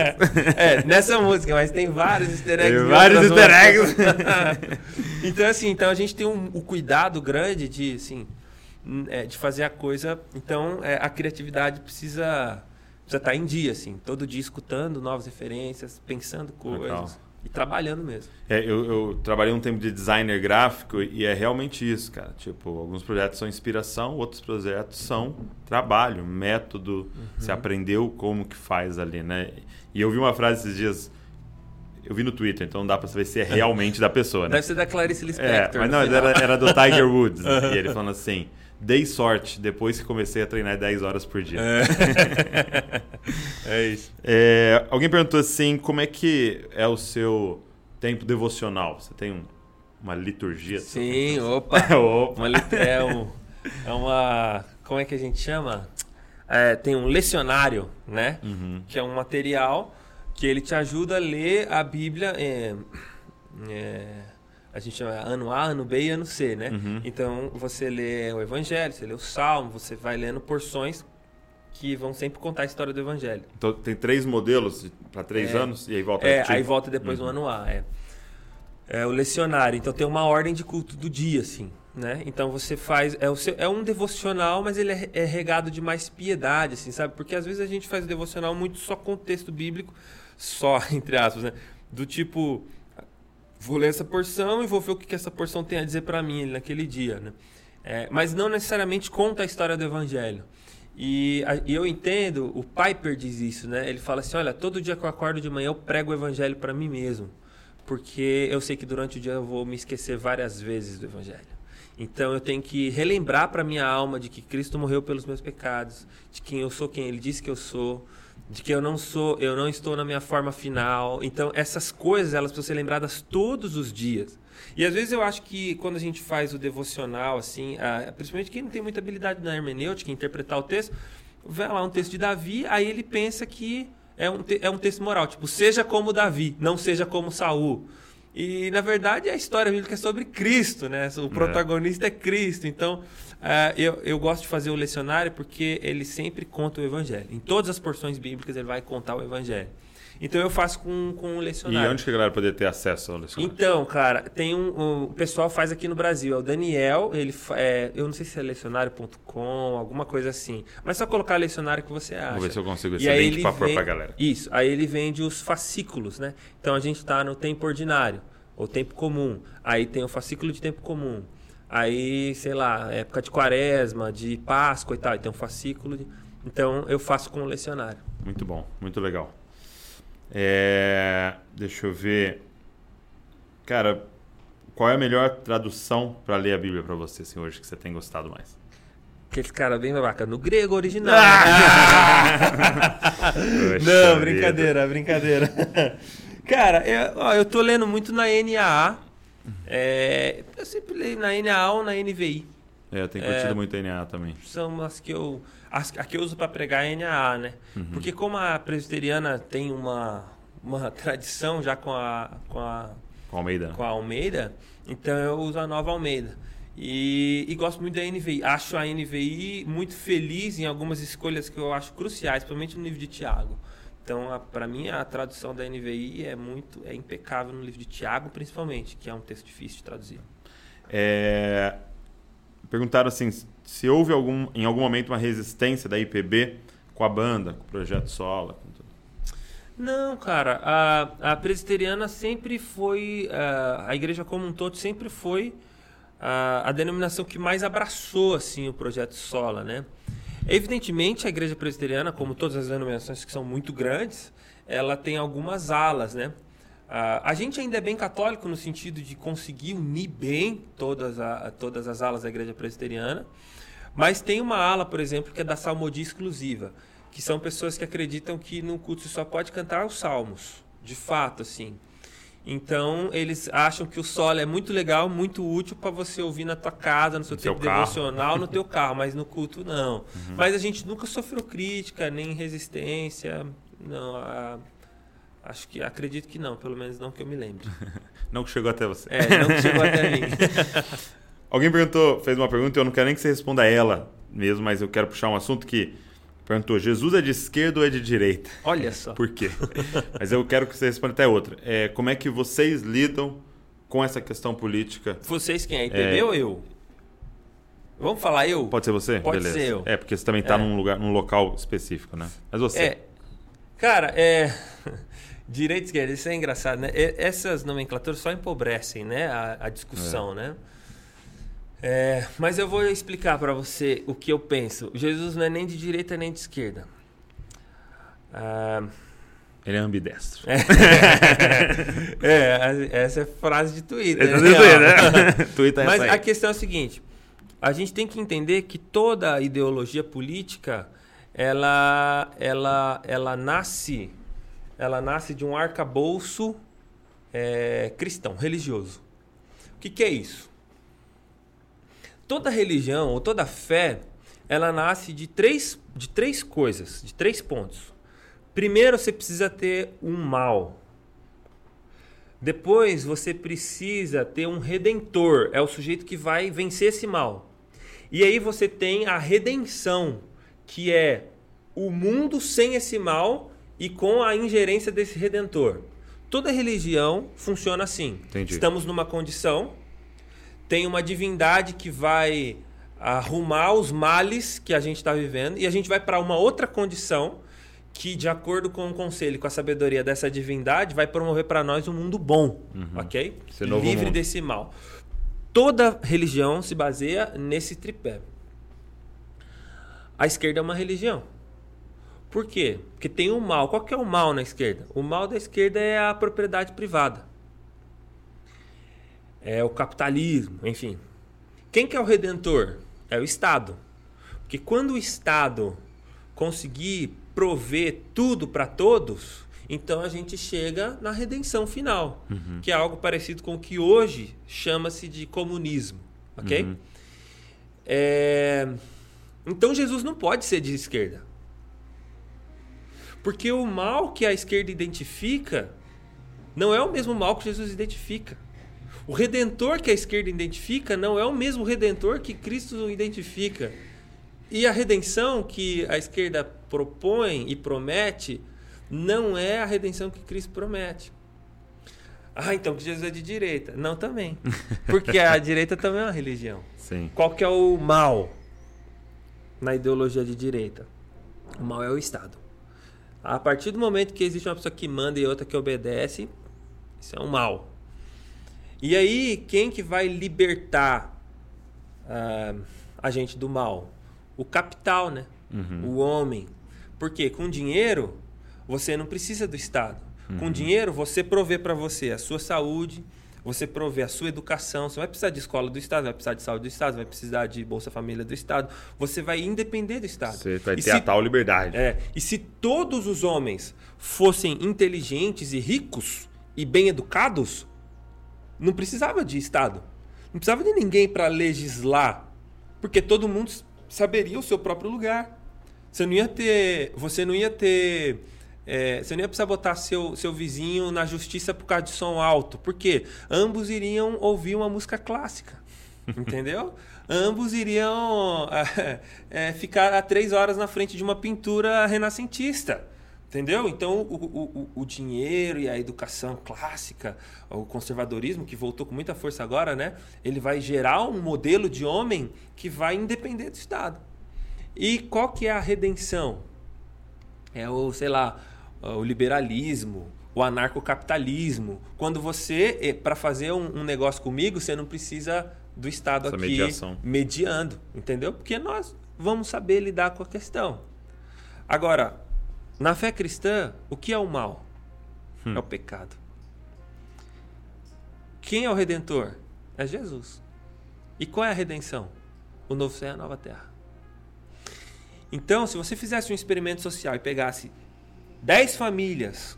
É, é nessa música, mas tem vários easter eggs. Tem vários easter eggs. então, assim, então a gente tem um, um cuidado grande de, assim, é, de fazer a coisa. Então, é, a criatividade precisa precisa estar em dia, assim, todo dia escutando novas referências, pensando coisas. Legal. E trabalhando mesmo. É, eu, eu, trabalhei um tempo de designer gráfico e é realmente isso, cara. Tipo, alguns projetos são inspiração, outros projetos são trabalho, método. Uhum. Você aprendeu como que faz ali, né? E eu vi uma frase esses dias, eu vi no Twitter, então dá pra saber se é realmente da pessoa, né? Deve ser da Clarice Lispector. É, mas não, era, era, do Tiger Woods. Uhum. E ele falando assim dei sorte depois que comecei a treinar 10 horas por dia. É, é isso. É, alguém perguntou assim, como é que é o seu tempo devocional? Você tem um, uma liturgia? Sim, opa. opa. Uma, é, um, é uma... Como é que a gente chama? É, tem um lecionário, né? Uhum. Que é um material que ele te ajuda a ler a Bíblia... É, é, a gente chama ano A, ano B e ano C, né? Uhum. Então você lê o Evangelho, você lê o Salmo, você vai lendo porções que vão sempre contar a história do Evangelho. Então tem três modelos para três é, anos e aí volta É, aí volta depois uhum. no ano A. É. é o lecionário. Então tem uma ordem de culto do dia, assim. Né? Então você faz é, o seu, é um devocional, mas ele é, é, regado de mais piedade, assim, sabe? Porque às vezes a gente faz o devocional muito só com texto bíblico, só entre aspas, né? Do tipo vou ler essa porção e vou ver o que essa porção tem a dizer para mim naquele dia, né? É, mas não necessariamente conta a história do evangelho. E, a, e, eu entendo, o Piper diz isso, né? Ele fala assim: olha, todo dia que eu acordo de manhã eu prego o evangelho para mim mesmo, porque eu sei que durante o dia eu vou me esquecer várias vezes do evangelho. Então eu tenho que relembrar para minha alma de que Cristo morreu pelos meus pecados, de quem eu sou, quem Ele disse que eu sou, de que eu não sou, eu não estou na minha forma final. Então essas coisas elas precisam ser lembradas todos os dias. E às vezes eu acho que quando a gente faz o devocional assim, principalmente quem não tem muita habilidade na hermenêutica, interpretar o texto, vai lá um texto de Davi, aí ele pensa que é um, é um texto moral, tipo, seja como Davi, não seja como Saul. E na verdade a história bíblica é sobre Cristo, né? O é. protagonista é, é Cristo. Então Uh, eu, eu gosto de fazer o lecionário porque ele sempre conta o evangelho. Em todas as porções bíblicas ele vai contar o evangelho. Então eu faço com, com o lecionário. E onde que a galera poder ter acesso ao lecionário? Então, cara, tem um, um o pessoal faz aqui no Brasil, é o Daniel, ele é, eu não sei se é lecionário.com, alguma coisa assim. Mas só colocar lecionário que você acha. Vou ver se eu consigo esse e link para pôr pra galera. Isso, aí ele vende os fascículos, né? Então a gente está no tempo ordinário, ou tempo comum. Aí tem o fascículo de tempo comum. Aí, sei lá, época de quaresma, de Páscoa e tal, e tem um fascículo. De... Então eu faço com o lecionário. Muito bom, muito legal. É... Deixa eu ver. Cara, qual é a melhor tradução para ler a Bíblia para você, assim, hoje, que você tem gostado mais? Aquele cara bem babaca, no grego original. Ah! Não, brincadeira, brincadeira. Cara, eu, ó, eu tô lendo muito na NAA, é, eu sempre leio na NAA ou na NVI. É, eu tenho curtido é, muito a NAA também. São as que eu. As, a que eu uso para pregar é a NAA, né? Uhum. Porque como a presbiteriana tem uma, uma tradição já com a. Com a com a Almeida. Com a Almeida, então eu uso a nova Almeida. E, e, gosto muito da NVI. Acho a NVI muito feliz em algumas escolhas que eu acho cruciais, principalmente no livro de Tiago. Então, para mim, a tradução da NVI é muito é impecável no livro de Tiago, principalmente, que é um texto difícil de traduzir. É... Perguntaram assim, se houve algum, em algum momento uma resistência da IPB com a banda, com o projeto Sola? Não, cara. A, a presbiteriana sempre foi, a, a igreja como um todo sempre foi a, a denominação que mais abraçou assim o projeto Sola, né? Evidentemente, a igreja presbiteriana, como todas as denominações que são muito grandes, ela tem algumas alas, né? a gente ainda é bem católico no sentido de conseguir unir bem todas, a, todas as alas da igreja presbiteriana, mas tem uma ala, por exemplo, que é da salmodia exclusiva, que são pessoas que acreditam que no culto só pode cantar os salmos, de fato, assim. Então, eles acham que o solo é muito legal, muito útil para você ouvir na tua casa, no seu no tempo devocional, no teu carro, mas no culto não. Uhum. Mas a gente nunca sofreu crítica, nem resistência. Não, a, Acho que acredito que não, pelo menos não que eu me lembre. não que chegou até você. É, não que chegou até mim. Alguém perguntou, fez uma pergunta eu não quero nem que você responda ela mesmo, mas eu quero puxar um assunto que perguntou: Jesus é de esquerda ou é de direita? Olha só. Por quê? mas eu quero que você responda até outra. É, como é que vocês lidam com essa questão política? Vocês quem é? IPB é... ou eu? Vamos falar eu? Pode ser você? Pode Beleza. ser eu. É, porque você também está é. num, lugar, num local específico, né? Mas você. É. Cara, é. Direita e esquerda, isso é engraçado, né? Essas nomenclaturas só empobrecem né? a, a discussão, é. né? É, mas eu vou explicar para você o que eu penso. Jesus não é nem de direita nem de esquerda. Ah, Ele é ambidestro. é, essa é frase de Twitter. É né? Twitter, né? Twitter é mas a questão é a seguinte: a gente tem que entender que toda ideologia política ela, ela, ela nasce ela nasce de um arcabouço é, cristão, religioso. O que, que é isso? Toda religião ou toda fé, ela nasce de três, de três coisas, de três pontos. Primeiro, você precisa ter um mal. Depois, você precisa ter um redentor, é o sujeito que vai vencer esse mal. E aí você tem a redenção, que é o mundo sem esse mal e com a ingerência desse redentor. Toda religião funciona assim. Entendi. Estamos numa condição, tem uma divindade que vai arrumar os males que a gente está vivendo e a gente vai para uma outra condição que, de acordo com o conselho, com a sabedoria dessa divindade, vai promover para nós um mundo bom, uhum. ok? Livre mundo. desse mal. Toda religião se baseia nesse tripé. A esquerda é uma religião. Por quê? Porque tem um mal. Qual que é o mal na esquerda? O mal da esquerda é a propriedade privada. É o capitalismo, enfim. Quem que é o redentor? É o Estado. Porque quando o Estado conseguir prover tudo para todos, então a gente chega na redenção final, uhum. que é algo parecido com o que hoje chama-se de comunismo, ok? Uhum. É... Então Jesus não pode ser de esquerda. Porque o mal que a esquerda identifica não é o mesmo mal que Jesus identifica. O redentor que a esquerda identifica não é o mesmo redentor que Cristo identifica. E a redenção que a esquerda propõe e promete não é a redenção que Cristo promete. Ah, então que Jesus é de direita. Não, também. Porque a direita também é uma religião. Sim. Qual que é o mal na ideologia de direita? O mal é o Estado. A partir do momento que existe uma pessoa que manda e outra que obedece, isso é um mal. E aí, quem que vai libertar uh, a gente do mal? O capital, né? Uhum. O homem. Porque com dinheiro, você não precisa do Estado. Uhum. Com dinheiro, você provê para você a sua saúde, você prover a sua educação, você vai precisar de escola do Estado, vai precisar de saúde do Estado, vai precisar de Bolsa Família do Estado, você vai independer do Estado. Você vai ter se, a tal liberdade. É, e se todos os homens fossem inteligentes e ricos e bem educados, não precisava de Estado. Não precisava de ninguém para legislar, porque todo mundo saberia o seu próprio lugar. Você não ia ter, você não ia ter é, você não ia precisar botar seu, seu vizinho na justiça por causa de som alto. Por quê? Ambos iriam ouvir uma música clássica. Entendeu? Ambos iriam é, ficar a três horas na frente de uma pintura renascentista. Entendeu? Então, o, o, o, dinheiro e a educação clássica, o conservadorismo, que voltou com muita força agora, né? Ele vai gerar um modelo de homem que vai independer do Estado. E qual que é a redenção? É o, sei lá, o liberalismo, o anarcocapitalismo. Quando você, eh, para fazer um, um, negócio comigo, você não precisa do Estado Essa aqui mediação. mediando, entendeu? Porque nós vamos saber lidar com a questão. Agora, na fé cristã, o que é o mal? Hum. É o pecado. Quem é o redentor? É Jesus. E qual é a redenção? O novo céu e a nova terra. Então, se você fizesse um experimento social e pegasse 10 famílias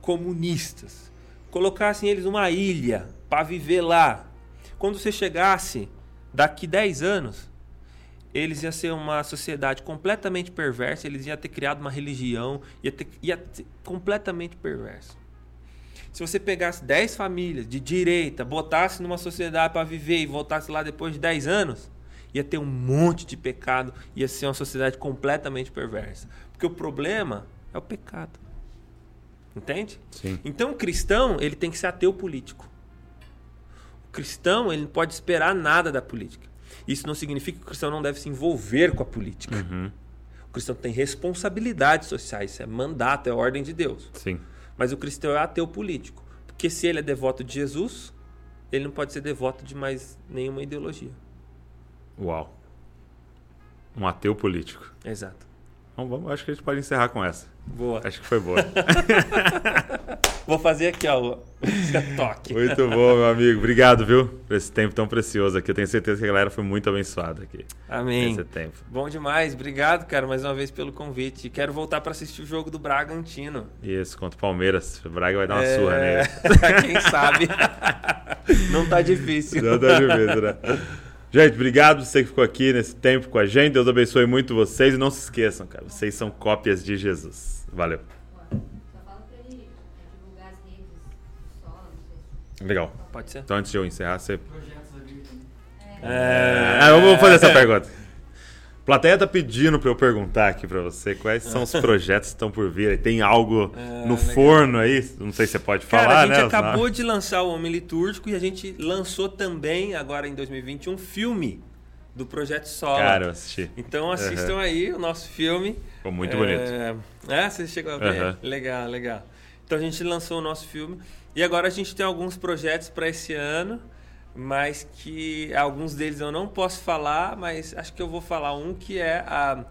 comunistas, colocassem eles numa ilha para viver lá, quando você chegasse daqui 10 anos, eles iam ser uma sociedade completamente perversa, eles iam ter criado uma religião, ia ter, ia ter completamente perverso. Se você pegasse 10 famílias de direita, botasse numa sociedade para viver e voltasse lá depois de 10 anos, ia ter um monte de pecado, ia ser uma sociedade completamente perversa. Porque o problema é o pecado. Entende? Sim. Então o cristão, ele tem que ser ateu político. O cristão, ele não pode esperar nada da política. Isso não significa que o cristão não deve se envolver com a política. Uhum. O cristão tem responsabilidades sociais, isso é mandato, é ordem de Deus. Sim. Mas o cristão é ateu político. Porque se ele é devoto de Jesus, ele não pode ser devoto de mais nenhuma ideologia. Uau. Um ateu político. Exato. Então, vamos, acho que a gente pode encerrar com essa. Boa. Acho que foi boa. Vou fazer aqui, ó, toque. muito bom, meu amigo. Obrigado, viu? Por esse tempo tão precioso aqui. Eu tenho certeza que a galera foi muito abençoada aqui. Amém. Esse tempo. Bom demais. Obrigado, cara, mais uma vez pelo convite. Quero voltar para assistir o jogo do Bragantino. Isso, contra o Palmeiras. O Braga vai dar uma É, surra nele. Quem sabe? Não tá difícil. Não tá difícil, né? Gente, obrigado por você que ficou aqui nesse tempo com a gente. Deus abençoe muito vocês. E não se esqueçam, cara. Vocês são cópias de Jesus. Valeu. Legal. Pode ser? Então, antes de eu encerrar, você. É... Ah, vamos fazer essa pergunta. A plateia tá pedindo pra eu perguntar aqui pra você quais são os projetos que estão por vir. Tem algo É, no legal. forno aí? Não sei se você pode falar, Cara, a gente né? acabou de lançar o Homem Litúrgico e a gente lançou também, agora em 2021, um filme do Projeto Sola. Cara, eu assisti. Então assistam aí o nosso filme. Ficou muito é... bonito. É, você chegou a ver? Aham. Legal, legal. Então a gente lançou o nosso filme. E agora a gente tem alguns projetos para esse ano, mas que alguns deles eu não posso falar, mas acho que eu vou falar um que é a,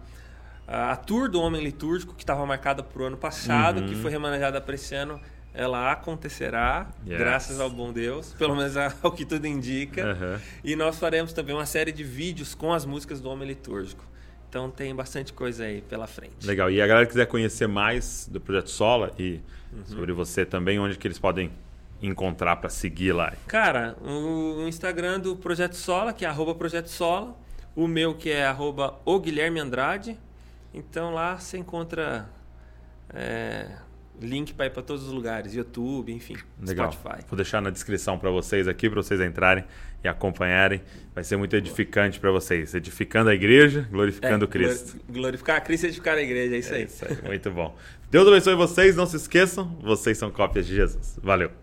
a, tour do Homem Litúrgico, que estava marcada para o ano passado, Uhum. que foi remanejada para esse ano. Ela acontecerá, Yes. graças ao bom Deus, pelo menos ao que tudo indica. Aham. E nós faremos também uma série de vídeos com as músicas do Homem Litúrgico. Então tem bastante coisa aí pela frente. Legal. E a galera que quiser conhecer mais do Projeto Sola e Uhum. sobre você também, onde que eles podem encontrar pra seguir lá? Cara, o Instagram do Projeto Sola, que é arroba Projeto Sola. O meu, que é arroba o Guilherme Andrade. Então lá você encontra é, link para ir para todos os lugares. YouTube, enfim, Legal. Spotify. Vou deixar na descrição pra vocês aqui, pra vocês entrarem e acompanharem. Vai ser muito edificante pra vocês. Edificando a igreja, glorificando É, Cristo. glori- Glorificar a Cristo e edificar a igreja, é isso É aí. isso aí, muito bom. Deus abençoe vocês, não se esqueçam, vocês são cópias de Jesus. Valeu.